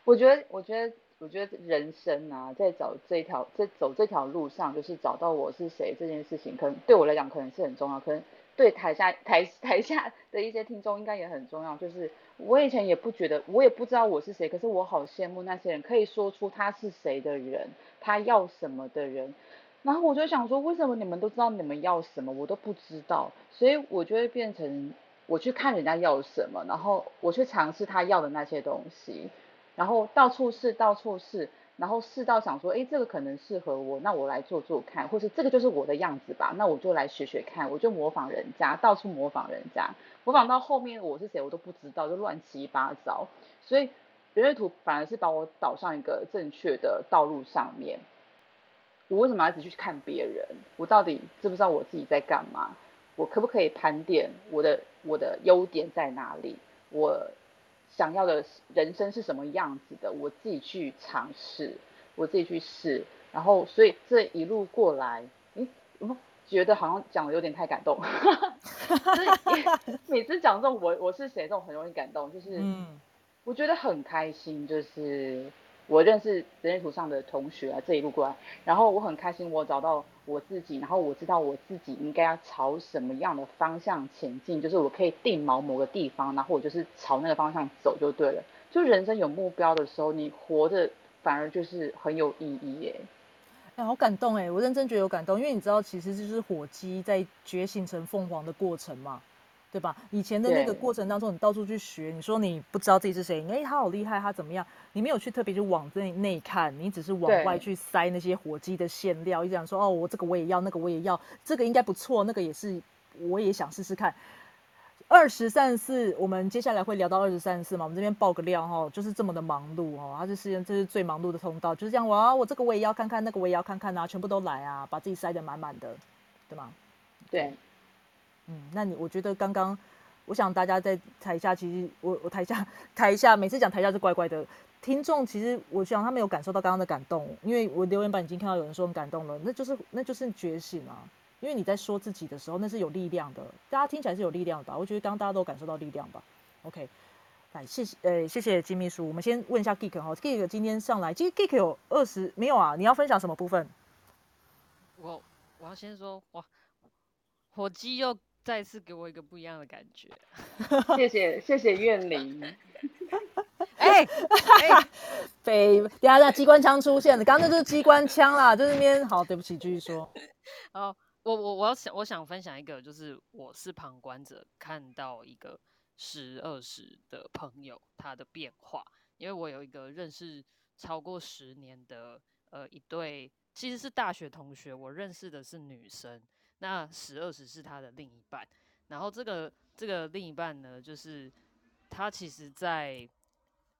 我觉得，我觉得，我觉得人生啊，在找这条，在走这条路上，就是找到我是谁这件事情，可能对我来讲可能是很重要，可能对台下台台下的一些听众应该也很重要。就是我以前也不觉得，我也不知道我是谁，可是我好羡慕那些人可以说出他是谁的人，他要什么的人。然后我就想说，为什么你们都知道你们要什么，我都不知道？所以我就会变成。我去看人家要什么，然后我去尝试他要的那些东西，然后到处试，到处试，然后试到想说，哎，这个可能适合我，那我来做做看，或是这个就是我的样子吧，那我就来学学看，我就模仿人家，到处模仿人家，模仿到后面我是谁我都不知道，就乱七八糟。所以人类图反而是把我导上一个正确的道路上面。我为什么要一直去看别人？我到底知不知道我自己在干嘛？我可不可以盘点我的？我的优点在哪里？我想要的人生是什么样子的？我自己去尝试，我自己去试。然后，所以这一路过来，嗯，我觉得好像讲的有点太感动。每次讲这种我我是谁这种很容易感动，就是我觉得很开心，就是。我认识人类图上的同学啊，这一路过来，然后我很开心，我找到我自己，然后我知道我自己应该要朝什么样的方向前进，就是我可以定锚某个地方，然后我就是朝那个方向走就对了。就人生有目标的时候，你活着反而就是很有意义耶。哎，好感动哎，我认真觉得有感动，因为你知道，其实就是火鸡在觉醒成凤凰的过程嘛。对吧？以前的那个过程当中，你到处去学，你说你不知道自己是谁，哎，他好厉害，他怎么样？你没有去特别去往内内看，你只是往外去塞那些火鸡的馅料，一直讲说哦，我这个我也要，那个我也要，这个应该不错，那个也是，我也想试试看。二十三四，我们接下来会聊到二十三四嘛？我们这边爆个料哈，就是这么的忙碌哦，它是世界这是最忙碌的通道，就是这样。哇，我这个我也要看看，那个我也要看看啊，全部都来啊，把自己塞得满满的，对吗？对，嗯，那你我觉得刚刚，我想大家在台下，其实我我台下台下每次讲台下是乖乖的，听众其实我想他们有感受到刚刚的感动，因为我留言板已经看到有人说很感动了，那就是那就是觉醒啊。因为你在说自己的时候，那是有力量的，大家听起来是有力量的。我觉得刚刚大家都感受到力量吧。OK，来谢谢，呃，谢谢金秘书。我们先问一下 Geek 哈，Geek 今天上来，其实 Geek 有二十没有啊？你要分享什么部分？我我要先说，哇，火鸡又再次给我一个不一样的感觉。谢谢谢谢怨灵。哎 哎，被等下那机关枪出现了，刚刚那就是机关枪啦，在那边。好，对不起，继续说。好。我我我要想我想分享一个，就是我是旁观者看到一个十二十的朋友他的变化，因为我有一个认识超过十年的呃一对，其实是大学同学，我认识的是女生，那十二十是他的另一半，然后这个这个另一半呢，就是他其实在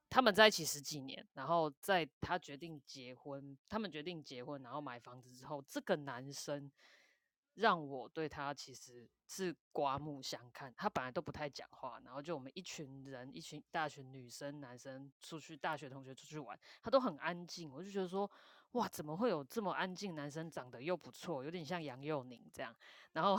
他们在一起十几年，然后在他决定结婚，他们决定结婚，然后买房子之后，这个男生。让我对他其实是刮目相看。他本来都不太讲话，然后就我们一群人，一群大群女生、男生出去，大学同学出去玩，他都很安静。我就觉得说，哇，怎么会有这么安静男生？长得又不错，有点像杨佑宁这样。然后，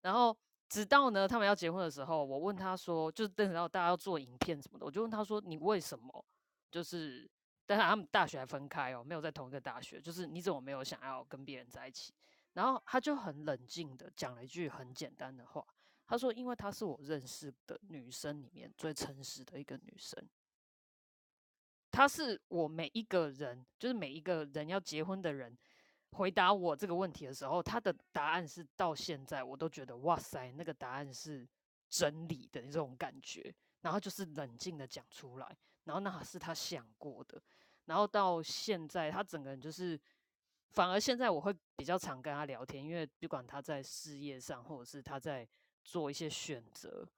然后直到呢，他们要结婚的时候，我问他说，就是等到大家要做影片什么的，我就问他说，你为什么？就是，但是他们大学还分开哦，没有在同一个大学。就是你怎么没有想要跟别人在一起？然后他就很冷静的讲了一句很简单的话，他说：“因为她是我认识的女生里面最诚实的一个女生，他是我每一个人，就是每一个人要结婚的人，回答我这个问题的时候，他的答案是到现在我都觉得哇塞，那个答案是真理的那种感觉。然后就是冷静的讲出来，然后那是他想过的，然后到现在他整个人就是。”反而现在我会比较常跟他聊天，因为不管他在事业上，或者是他在做一些选择，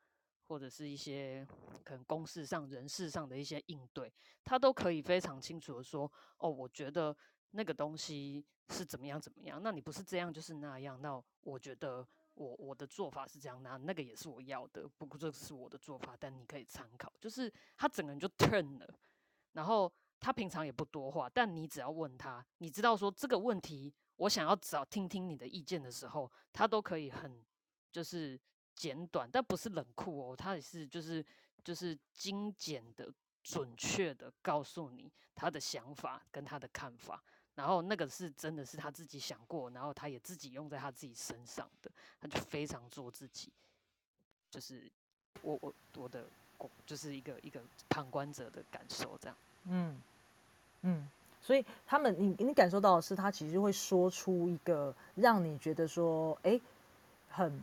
或者是一些可能公事上、人事上的一些应对，他都可以非常清楚的说：“哦，我觉得那个东西是怎么样怎么样。那你不是这样就是那样。那我觉得我我的做法是这样，那那个也是我要的。不过这是我的做法，但你可以参考。就是他整个人就 turn 了，然后。他平常也不多话，但你只要问他，你知道说这个问题，我想要找听听你的意见的时候，他都可以很就是简短，但不是冷酷哦，他也是就是就是精简的、准确的告诉你他的想法跟他的看法，然后那个是真的是他自己想过，然后他也自己用在他自己身上的，他就非常做自己，就是我我我的就是一个一个旁观者的感受这样。嗯嗯，所以他们，你你感受到的是，他其实会说出一个让你觉得说，哎，很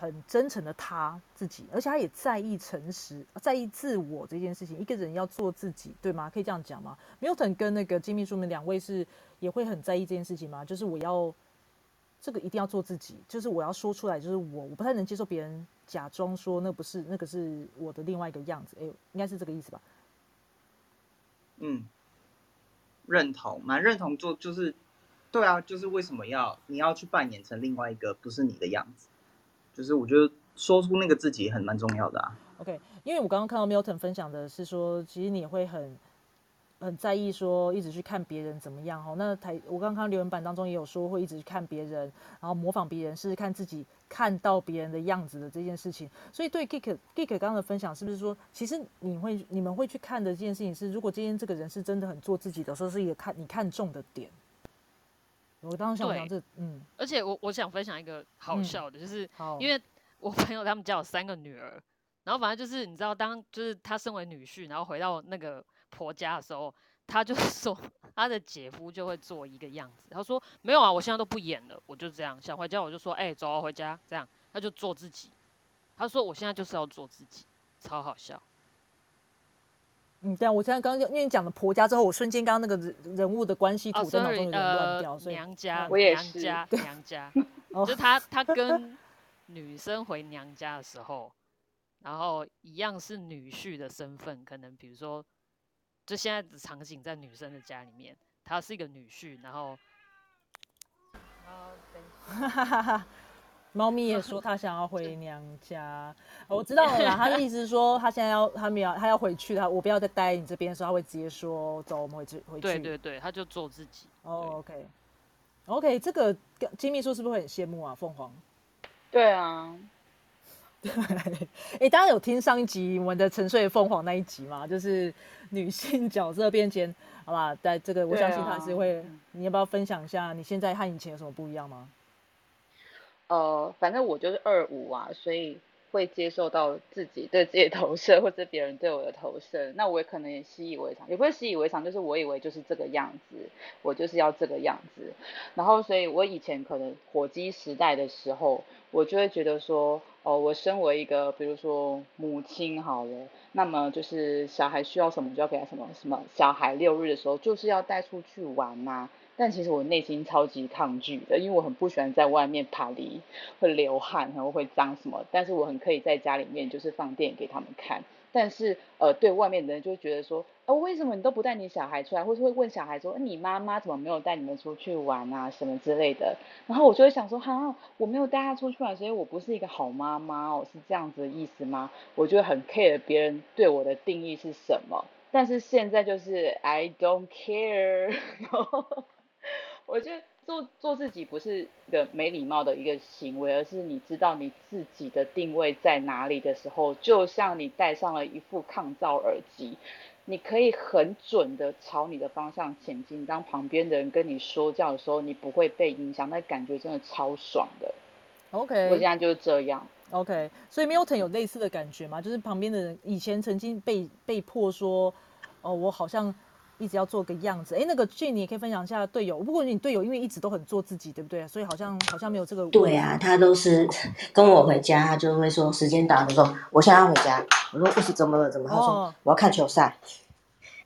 很真诚的他自己，而且他也在意诚实，在意自我这件事情。一个人要做自己，对吗？可以这样讲吗？Milton 跟那个金秘书们两位是也会很在意这件事情吗？就是我要这个一定要做自己，就是我要说出来，就是我，我不太能接受别人假装说那不是那个是我的另外一个样子。哎，应该是这个意思吧？嗯，认同，蛮认同。做就是，对啊，就是为什么要你要去扮演成另外一个不是你的样子？就是我觉得说出那个自己很蛮重要的啊。OK，因为我刚刚看到 Milton 分享的是说，其实你会很。很在意说一直去看别人怎么样哈？那台我刚刚留言板当中也有说会一直去看别人，然后模仿别人，试试看自己看到别人的样子的这件事情。所以对 Geek Geek 刚刚的分享，是不是说其实你会你们会去看的这件事情是，如果今天这个人是真的很做自己的，说是一个看你看中的点。我当时想讲这嗯，而且我我想分享一个好笑的，就是因为我朋友他们家有三个女儿，然后反正就是你知道，当就是他身为女婿，然后回到那个。婆家的时候，他就 说他的姐夫就会做一个样子。他说没有啊，我现在都不演了，我就这样想回家，我就说哎，走啊，回家这样，他就做自己。他说我现在就是要做自己，超好笑。嗯，对啊，我现在刚刚因为你讲了婆家之后，我瞬间刚刚那个人人物的关系图在脑中有点乱掉。娘家，我也娘家，娘家，就他他跟女生回娘家的时候，然后一样是女婿的身份，可能比如说，就现在的场景在女生的家里面，他是一个女婿，然后，然后等一下猫咪也说 它想要回娘家，我知道了啦。他的意思是说，他现在要他们要他要回去，他我不要再待你这边，所以他会直接说走，我们回去回去。对对对，他就做自己。哦，OK OK，这个跟金秘书是不是会很羡慕啊？凤凰。对啊，对，哎，大家有听上一集我们的沉睡凤凰那一集吗？就是女性角色变迁，好吧？在这个我相信他是会，你要不要分享一下你现在和以前有什么不一样吗？呃，反正我就是二五啊，所以会接受到自己对自己的投射，或者别人对我的投射，那我也可能也习以为常，也不会习以为常，就是我以为就是这个样子，我就是要这个样子。然后，所以我以前可能火鸡时代的时候，我就会觉得说，哦，我身为一个比如说母亲好了，那么就是小孩需要什么就要给他什么，什么小孩六日的时候就是要带出去玩呐。但其实我内心超级抗拒的，因为我很不喜欢在外面爬犁，会流汗，然后会脏什么。但是我很可以在家里面就是放电影给他们看。但是呃，对外面的人就会觉得说，哦，为什么你都不带你小孩出来，或是会问小孩说，你妈妈怎么没有带你们出去玩啊，什么之类的。然后我就会想说，哈，我没有带他出去玩，所以我不是一个好妈妈哦，是这样子的意思吗？我就很 care 别人对我的定义是什么。但是现在就是 I don't care。我觉得做做自己不是一个没礼貌的一个行为，而是你知道你自己的定位在哪里的时候，就像你戴上了一副抗噪耳机，你可以很准的朝你的方向前进。当旁边的人跟你说教的时候，你不会被影响，那感觉真的超爽的。OK，我现在就是这样。OK，所以 Milton 有类似的感觉吗？就是旁边的人以前曾经被被迫说，哦，我好像。一直要做个样子，哎，那个俊，你也可以分享一下队友。不过你队友因为一直都很做自己，对不对？所以好像好像没有这个。对啊，他都是跟我回家，他就会说时间到，他说我现在要回家。我说不是怎么了？怎么？他说我要看球赛。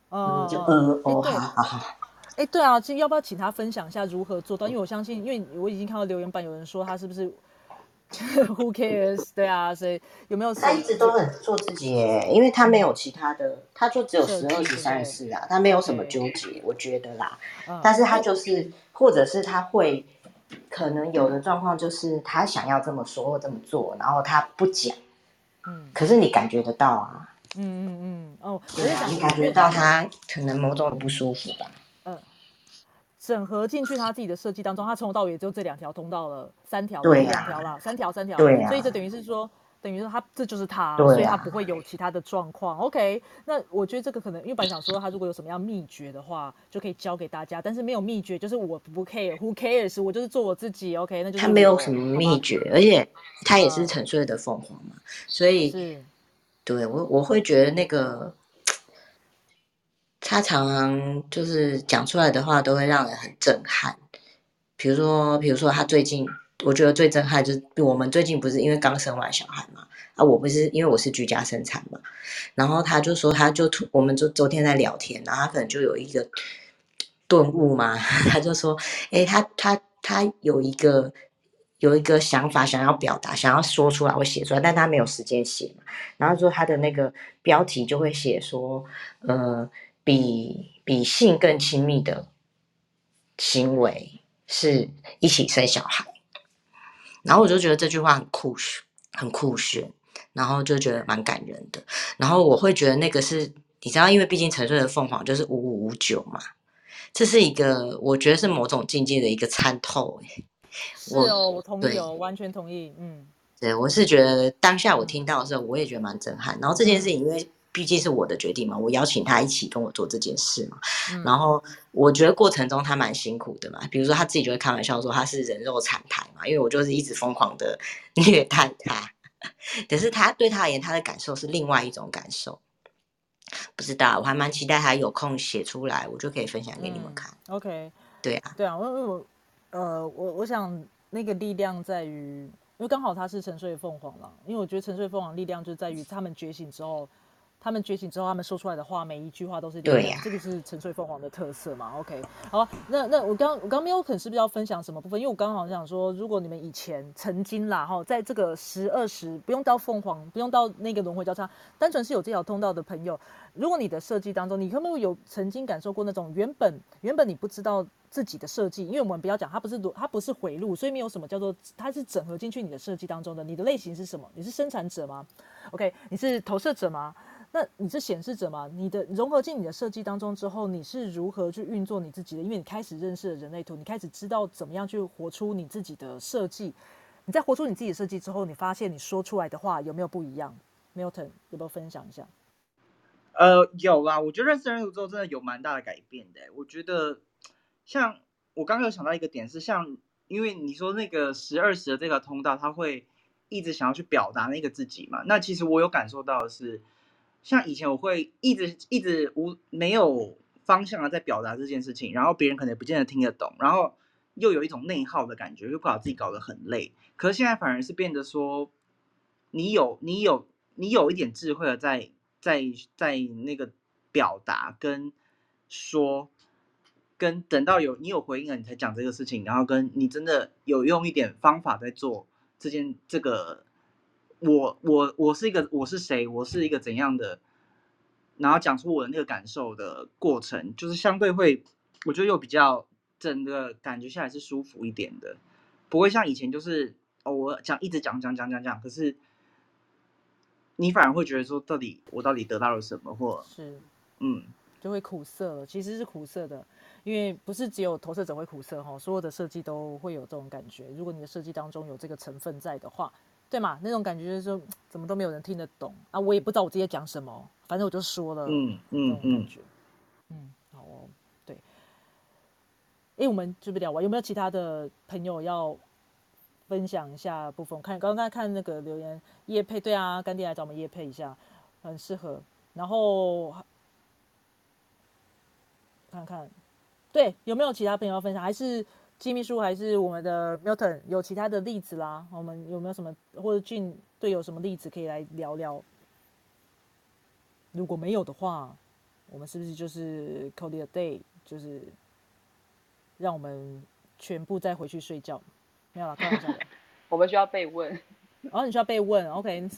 哦，就呃哦，好好好。哎，对啊，其实要不要请他分享一下如何做到？因为我相信，因为我已经看到留言板有人说他是不是。Who cares？对啊，所以有没有？他一直都很做自己耶，因为他没有其他的，他就只有十二、十三、十四啊，他没有什么纠结，我觉得啦。但是他就是，或者是他会，可能有的状况就是他想要这么说或这么做，然后他不讲。嗯。可是你感觉得到啊。嗯嗯嗯。哦，对啊，你感觉到他可能某种不舒服吧。整合进去他自己的设计当中，他从头到尾也就这两条通道了，三条，两条啦，三条三条，对所以这等于是说，等于说他这就是他，所以他不会有其他的状况。OK，那我觉得这个可能，因为本来想说他如果有什么样秘诀的话，就可以教给大家，但是没有秘诀，就是我不 care，Who cares？我就是做我自己。OK，那就他没有什么秘诀，而且他也是沉睡的凤凰嘛，所以对我我会觉得那个。他常常就是讲出来的话都会让人很震撼，比如说，比如说他最近，我觉得最震撼就是我们最近不是因为刚生完小孩嘛，啊，我不是因为我是居家生产嘛，然后他就说他就突我们就昨天在聊天，然后他可能就有一个顿悟嘛，他就说，哎，他他他有一个有一个想法想要表达，想要说出来，我写出来，但他没有时间写，然后说他的那个标题就会写说，呃。比比性更亲密的行为是一起生小孩，然后我就觉得这句话很酷炫，很酷炫，然后就觉得蛮感人的。然后我会觉得那个是，你知道，因为毕竟沉睡的凤凰就是五五五九嘛，这是一个我觉得是某种境界的一个参透。是哦，我同意哦，完全同意。嗯，对，我是觉得当下我听到的时候，我也觉得蛮震撼。然后这件事情，因为。毕竟是我的决定嘛，我邀请他一起跟我做这件事嘛。然后我觉得过程中他蛮辛苦的嘛，比如说他自己就会开玩笑说他是人肉产台嘛，因为我就是一直疯狂的 虐待他。可是他对他而言，他的感受是另外一种感受。不知道，我还蛮期待他有空写出来，我就可以分享给你们看。OK，对啊，对啊，我我呃我我想那个力量在于，因为刚好他是沉睡凤凰了，因为我觉得沉睡凤凰力量就在于他们觉醒之后。他们觉醒之后，他们说出来的话，每一句话都是对呀这个是沉睡凤凰的特色嘛？OK，好，那那我刚我刚没有肯是不是要分享什么部分？因为我刚好想说，如果你们以前曾经啦哈，在这个十二十不用到凤凰，不用到那个轮回交叉，单纯是有这条通道的朋友，如果你的设计当中，你可不可以有曾经感受过那种原本原本你不知道自己的设计？因为我们不要讲它不是它不是回路，所以没有什么叫做它是整合进去你的设计当中的。你的类型是什么？你是生产者吗？OK，你是投射者吗？那你是显示者吗？你的融合进你的设计当中之后，你是如何去运作你自己的？因为你开始认识了人类图，你开始知道怎么样去活出你自己的设计。你在活出你自己的设计之后，你发现你说出来的话有没有不一样？Milton 有没有分享一下？呃，有啦，我觉得认识人类图之后真的有蛮大的改变的。我觉得像我刚刚有想到一个点是，像因为你说那个十二十的这个通道，他会一直想要去表达那个自己嘛。那其实我有感受到的是，像以前我会一直一直无没有方向的在表达这件事情，然后别人可能也不见得听得懂，然后又有一种内耗的感觉，又把自己搞得很累。可是现在反而是变得说，你有你有你有一点智慧的在在在那个表达跟说，跟等到有你有回应了，你才讲这个事情，然后跟你真的有用一点方法在做这件这个，我我我是一个我是谁，我是一个怎样的，然后讲出我的那个感受的过程，就是相对会，我觉得又比较整个感觉下来是舒服一点的，不会像以前就是哦我讲一直讲讲讲讲讲，可是你反而会觉得说到底我到底得到了什么，或是嗯就会苦涩了，其实是苦涩的，因为不是只有投射者会苦涩哈，所有的设计都会有这种感觉。如果你的设计当中有这个成分在的话，对嘛？那种感觉就是说，怎么都没有人听得懂啊，我也不知道我自己在讲什么，反正我就说了，嗯这嗯嗯种感。觉。嗯，好哦，对。哎，我们是不是聊完？有没有其他的朋友要分享一下部分？我看刚刚看那个留言，叶配对啊，干爹来找我们叶配一下，很适合。然后看看，对，有没有其他朋友要分享？还是机秘书，还是我们的 Milton 有其他的例子啦？我们有没有什么或者俊队有什么例子可以来聊聊？如果没有的话，我们是不是就是 call it a day，就是让我们全部再回去睡觉？没有啦，开玩笑的。我们需要被问。然后你需要被问，OK，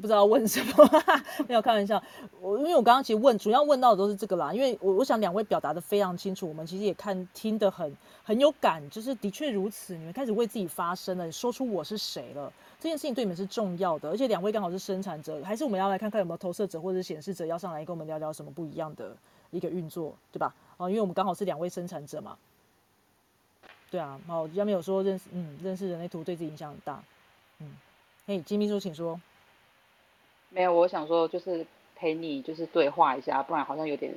不知道问什么，没有开玩笑。我因为我刚刚其实问，主要问到的都是这个啦，因为我我想两位表达的非常清楚，我们其实也看听得很很有感，就是的确如此，你们开始为自己发声了，说出我是谁了，这件事情对你们是重要的，而且两位刚好是生产者，还是我们要来看看有没有投射者或者显示者要上来跟我们聊聊什么不一样的一个运作，对吧？哦，因为我们刚好是两位生产者嘛。对啊，好，下面有说认识，嗯，认识人类图对自己影响很大，嗯，嘿，金秘书，请说。没有，我想说就是陪你就是对话一下，不然好像有点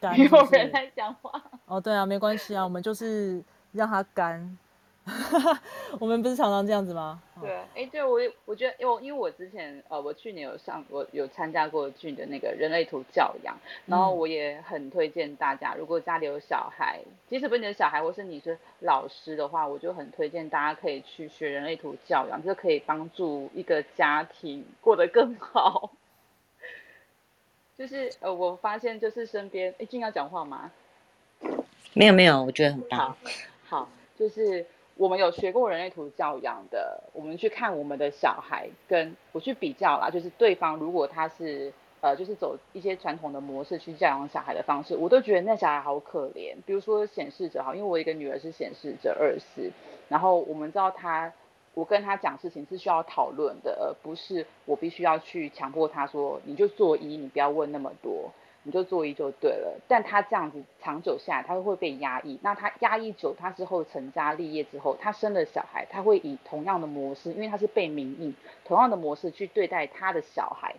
干没有人在讲话。哦，对啊，没关系啊，我们就是让它干。我们不是常常这样子吗？哦对，哎，对我也我觉得，因为因为我之前呃，我去年有上我有参加过俊的那个人类图教养，然后嗯我也很推荐大家，如果家里有小孩，即使不是你的小孩，或是你是老师的话，我就很推荐大家可以去学人类图教养，这可以帮助一个家庭过得更好。就是呃，我发现就是身边，哎，俊要讲话吗？没有没有，我觉得很棒好。，好，就是我们有学过人类图教养的，我们去看我们的小孩，跟我去比较啦，就是对方如果他是呃，就是走一些传统的模式去教养小孩的方式，我都觉得那小孩好可怜。比如说显示者哈，因为我一个女儿是显示者二四，然后我们知道她。我跟他讲事情是需要讨论的，而不是我必须要去强迫他说你就做一，你不要问那么多。你就做一就对了。但他这样子长久下来，他会被压抑。那他压抑久，他之后成家立业之后，他生了小孩，他会以同样的模式，因为他是被名义，同样的模式去对待他的小孩。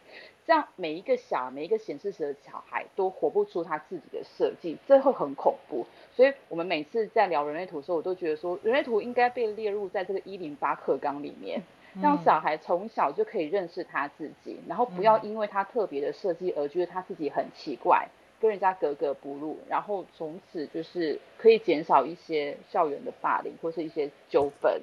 这样每一个小每一个显示者的小孩都活不出他自己的设计，这会很恐怖。所以我们每次在聊人类图的时候，我都觉得说，人类图应该被列入在这个一零八课纲里面。让小孩从小就可以认识他自己，然后不要因为他特别的设计而觉得他自己很奇怪，跟人家格格不入，然后从此就是可以减少一些校园的霸凌或是一些纠纷。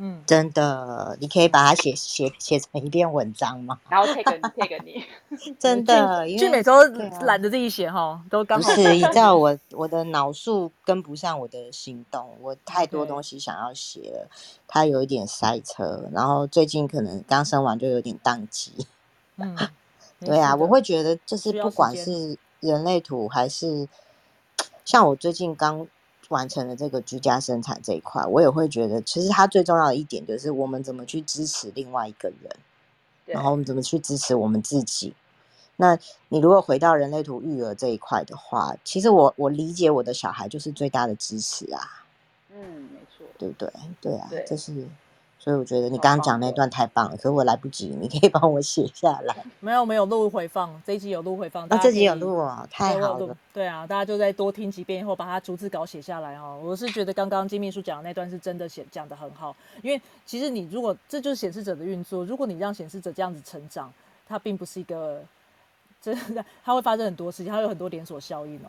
嗯，真的，你可以把它写写写成一篇文章吗？然后 take 你 take 你，真的，因为俊美都对啊。懒得自己写哈，都刚好。不是，你知道我 我的脑速跟不上我的行动，我太多东西想要写了，它有一点塞车，然后最近可能刚生完就有点宕机。嗯，对啊，我会觉得就是不管是人类图还是像我最近刚完成了这个居家生产这一块，我也会觉得，其实它最重要的一点就是我们怎么去支持另外一个人，然后我们怎么去支持我们自己。那你如果回到人类图育儿这一块的话，其实我我理解我的小孩就是最大的支持啊，嗯，没错，对不对？对啊，对这是，所以我觉得你好刚刚讲那段太棒了，可是我来不及，你可以帮我写下来。没有没有录回放，这一集有录回放，啊，大家这集有录哦，太好了。对啊，大家就再多听几遍以后，把它逐字稿写下来哦。我是觉得刚刚金秘书讲的那段是真的写讲的很好，因为其实你如果这就是显示者的运作，如果你让显示者这样子成长，它并不是一个真的，它会发生很多事情，它有很多连锁效应哦。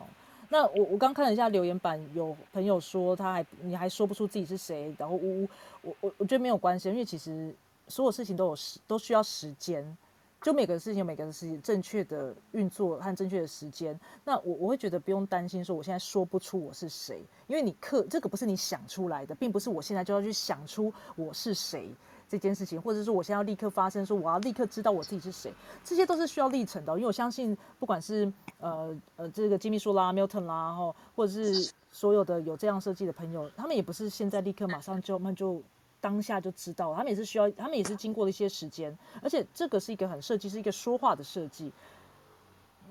那我我刚看了一下留言板，有朋友说他还你还说不出自己是谁，然后呜呜，我我我觉得没有关系，因为其实所有事情都有时都需要时间，就每个事情有每个事情正确的运作和正确的时间。那我我会觉得不用担心说我现在说不出我是谁，因为你刻这个不是你想出来的，并不是我现在就要去想出我是谁这件事情，或者是我现在要立刻发生说我要立刻知道我自己是谁，这些都是需要历程的。因为我相信，不管是呃呃这个金秘书啦、Milton 啦，然后或者是所有的有这样设计的朋友，他们也不是现在立刻马上就他们就当下就知道，他们也是需要，他们也是经过了一些时间，而且这个是一个很设计，是一个说话的设计。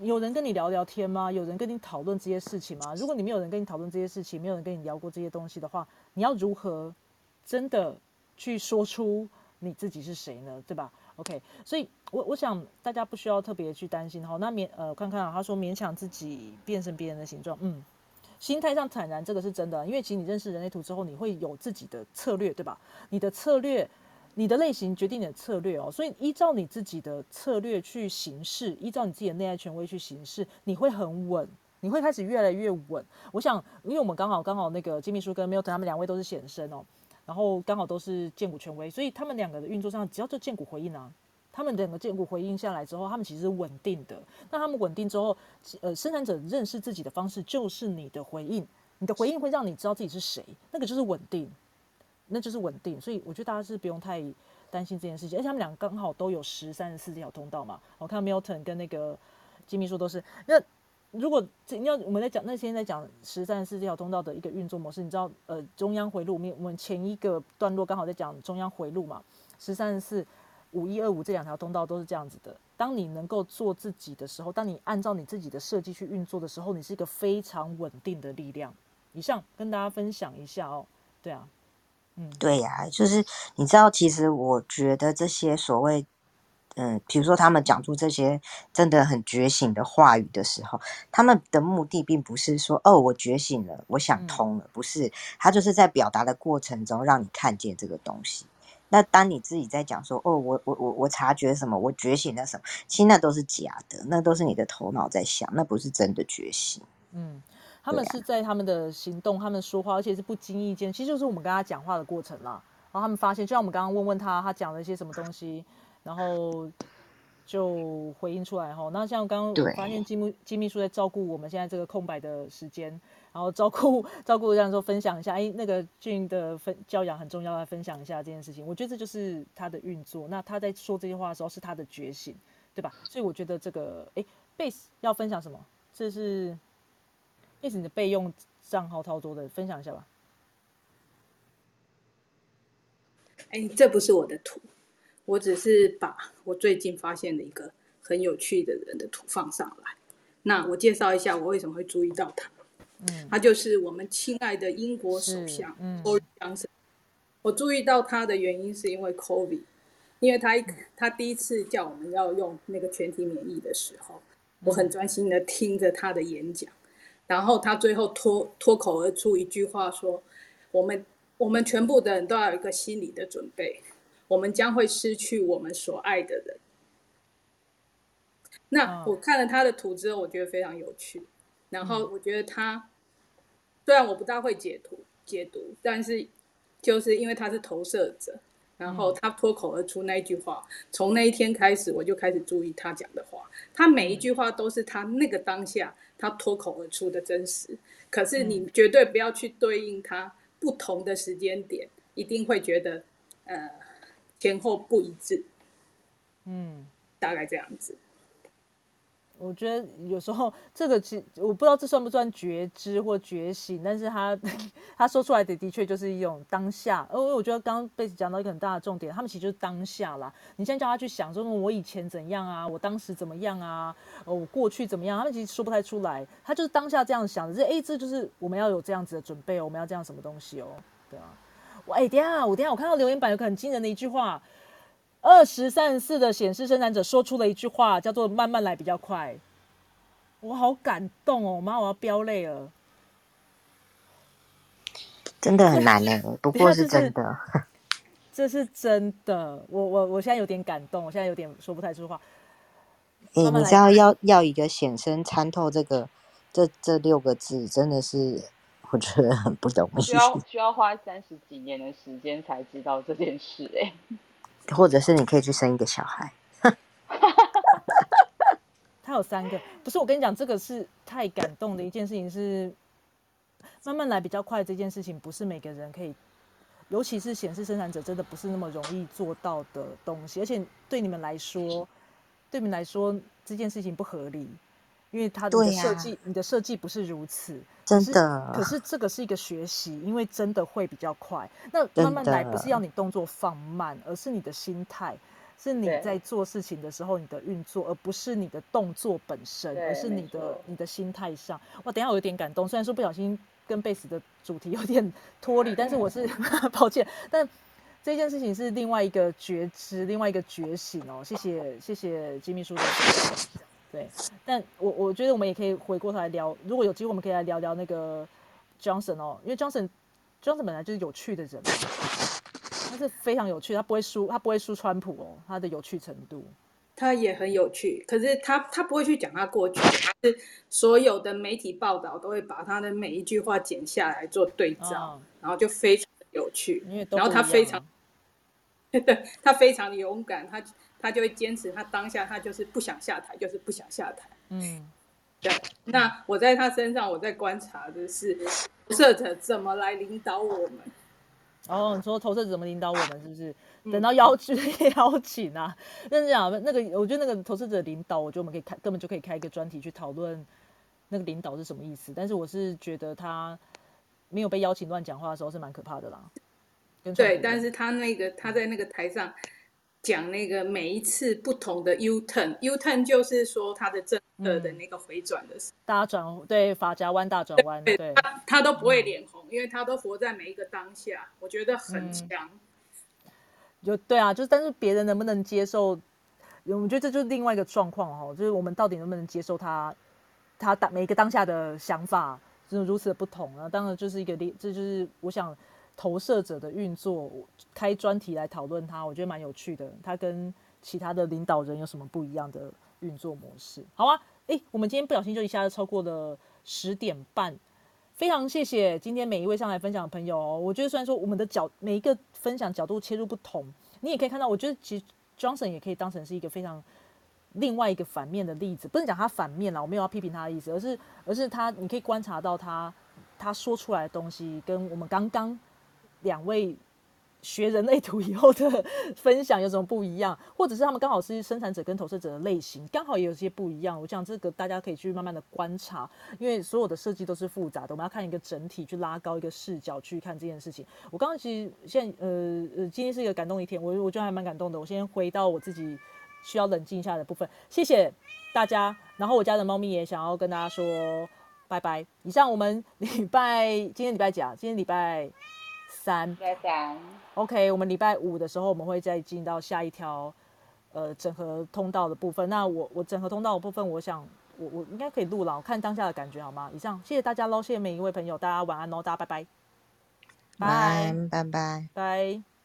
有人跟你聊聊天吗？有人跟你讨论这些事情吗？如果你没有人跟你讨论这些事情，没有人跟你聊过这些东西的话，你要如何真的去说出你自己是谁呢？对吧？OK，所以我我想大家不需要特别去担心哈。那勉呃看看啊，他说勉强自己变成别人的形状，嗯，心态上坦然，这个是真的，因为其实你认识人类图之后，你会有自己的策略，对吧？你的策略。你的类型决定你的策略哦，所以依照你自己的策略去行事，依照你自己的内在权威去行事，你会很稳，你会开始越来越稳。我想，因为我们刚好刚好那个金秘书跟 Milton 他们两位都是显生哦，然后刚好都是剑骨权威，所以他们两个的运作上，只要这剑骨回应啊，他们两个剑骨回应下来之后，他们其实是稳定的。那他们稳定之后，呃，生产者认识自己的方式就是你的回应，你的回应会让你知道自己是谁，那个就是稳定。那就是稳定，所以我觉得大家是不用太担心这件事情，而且他们两个刚好都有十三十四条通道嘛。我看 Milton 跟那个金秘书都是。那如果你要我们在讲那现在讲十三十四条通道的一个运作模式，你知道呃中央回路，我们我们前一个段落刚好在讲中央回路嘛，十三四五一二五这两条通道都是这样子的。当你能够做自己的时候，当你按照你自己的设计去运作的时候，你是一个非常稳定的力量。以上跟大家分享一下哦，对啊。嗯对呀、就是你知道，其实我觉得这些所谓，嗯，比如说他们讲出这些真的很觉醒的话语的时候，他们的目的并不是说哦，我觉醒了，我想通了，不是，他就是在表达的过程中让你看见这个东西。那当你自己在讲说哦，我我我我察觉什么，我觉醒了什么，其实那都是假的，那都是你的头脑在想，那不是真的觉醒。嗯，他们是在他们的行动、他们说话，而且是不经意间，其实就是我们跟他讲话的过程啦。然后他们发现，就像我们刚刚问问他，他讲了一些什么东西，然后就回应出来哈。那像刚刚我发现金秘金秘书在照顾我们现在这个空白的时间，然后照顾照顾这样说分享一下，哎，那个俊的分教养很重要，来分享一下这件事情。我觉得这就是他的运作。那他在说这些话的时候，是他的觉醒，对吧？所以我觉得这个，哎，base 要分享什么？这是。base 你的备用账号操作的，分享一下吧。哎，这不是我的图，我只是把我最近发现的一个很有趣的人的图放上来。那我介绍一下我为什么会注意到他。嗯，他就是我们亲爱的英国首相嗯 Boris Johnson。我注意到他的原因是因为 COVID，因为他一他第一次叫我们要用那个全体免疫的时候，我很专心的听着他的演讲。然后他最后脱脱口而出一句话说：“我们我们全部的人都要有一个心理的准备，我们将会失去我们所爱的人。”那嗯。我看了他的图之后，我觉得非常有趣。然后我觉得他虽然我不大会解读解读，但是就是因为他是投射者，然后他脱口而出那一句话，从那一天开始我就开始注意他讲的话，他每一句话都是他那个当下他脱口而出的真实，可是你绝对不要去对应他不同的时间点，一定会觉得呃前后不一致，嗯。大概这样子。我觉得有时候这个其我不知道这算不算觉知或觉醒，但是他他说出来的的确就是一种当下。因为我觉得刚刚贝斯讲到一个很大的重点，他们其实就是当下啦。你现在叫他去想说我以前怎样啊，我当时怎么样啊，呃，我过去怎么样，他们其实说不太出来。他就是当下这样想的，这哎，这就是我们要有这样子的准备哦，我们要这样什么东西哦，对啊。我哎，等下我等下我看到留言板有个很惊人的一句话。二十三四的显示生产者说出了一句话，叫做“慢慢来比较快”，我好感动哦！妈，我要飙泪了，真的很难呢。不过是真的，这是真的。我我我现在有点感动，我现在有点说不太出话。哎，你知道要要一个显身参透这个这这六个字，真的是我觉得很不容易，需要需要花三十几年的时间才知道这件事。哎。或者是你可以去生一个小孩，他有三个，不是我跟你讲，这个是太感动的一件事情，是慢慢来比较快。这件事情不是每个人可以，尤其是显示生产者，真的不是那么容易做到的东西。而且对你们来说，对你们来说这件事情不合理，因为它的设计，你的设计不是如此。真的，可是这个是一个学习，因为真的会比较快。那慢慢来不是要你动作放慢，而是你的心态，是你在做事情的时候你的运作，而不是你的动作本身，而是你的你的心态上。哇，等下我有点感动，虽然说不小心跟贝斯的主题 有点脱离，但是我是 抱歉。但这件事情是另外一个觉知，另外一个觉醒哦。谢谢谢谢吉米叔的。对，但我我觉得我们也可以回过头来聊，如果有机会，我们可以来聊聊那个 Johnson 哦，因为 Johnson Johnson 本来就是有趣的人，他是非常有趣，他不会输，他不会输川普哦，他的有趣程度，他也很有趣，可是他他不会去讲他过去，是所有的媒体报道都会把他的每一句话剪下来做对照，然后就非常有趣，然后 他非常，对他非常的勇敢，他。他就会坚持，他当下他就是不想下台，就是不想下台。嗯，对。那我在他身上，我在观察的是投射者怎么来领导我们。哦，你说投射者怎么领导我们，是不是？等到邀请邀请啊？那是讲那个，我觉得那个投射者领导，我觉得我们可以开，根本就可以开一个专题去讨论那个领导是什么意思。但是我是觉得他没有被邀请乱讲话的时候是蛮可怕的啦。对，但是他那个他在那个台上。讲那个每一次不同的 U turn，U turn 就是说他的政策的那个回转的大转对法夹弯大转弯，对，他他都不会脸红，因为他都活在每一个当下，我觉得很强。就对啊，就是但是别人能不能接受？我觉得这就是另外一个状况哦，就是我们到底能不能接受他他当每一个当下的想法就是如此的不同啊？当然就是一个这就是我想。投射者的运作，开专题来讨论它，我觉得蛮有趣的。它跟其他的领导人有什么不一样的运作模式？好啊，诶，我们今天不小心就一下子超过了十点半，非常谢谢今天每一位上来分享的朋友哦。我觉得虽然说我们的角每一个分享角度切入不同，你也可以看到，我觉得其实 Johnson 也可以当成是一个非常另外一个反面的例子，不能讲他反面了，我没有要批评他的意思，而是而是他你可以观察到他他说出来的东西跟我们刚刚。两位学人类图以后的分享有什么不一样，或者是他们刚好是生产者跟投射者的类型，刚好也有些不一样。我想这个大家可以去慢慢的观察，因为所有的设计都是复杂的，我们要看一个整体，去拉高一个视角去看这件事情。我刚刚其实现在呃呃，今天是一个感动一天，我我觉得还蛮感动的。我先回到我自己需要冷静一下的部分，谢谢大家。然后我家的猫咪也想要跟大家说拜拜。以上我们礼拜今天礼拜几啊？今天礼拜。三，三，OK，我们礼拜五的时候，我们会再进到下一条，呃，整合通道的部分。那我我整合通道的部分，我想我我应该可以录了，我看当下的感觉好吗？以上，谢谢大家喽，谢谢每一位朋友，大家晚安喽，大家拜拜，拜拜拜拜拜。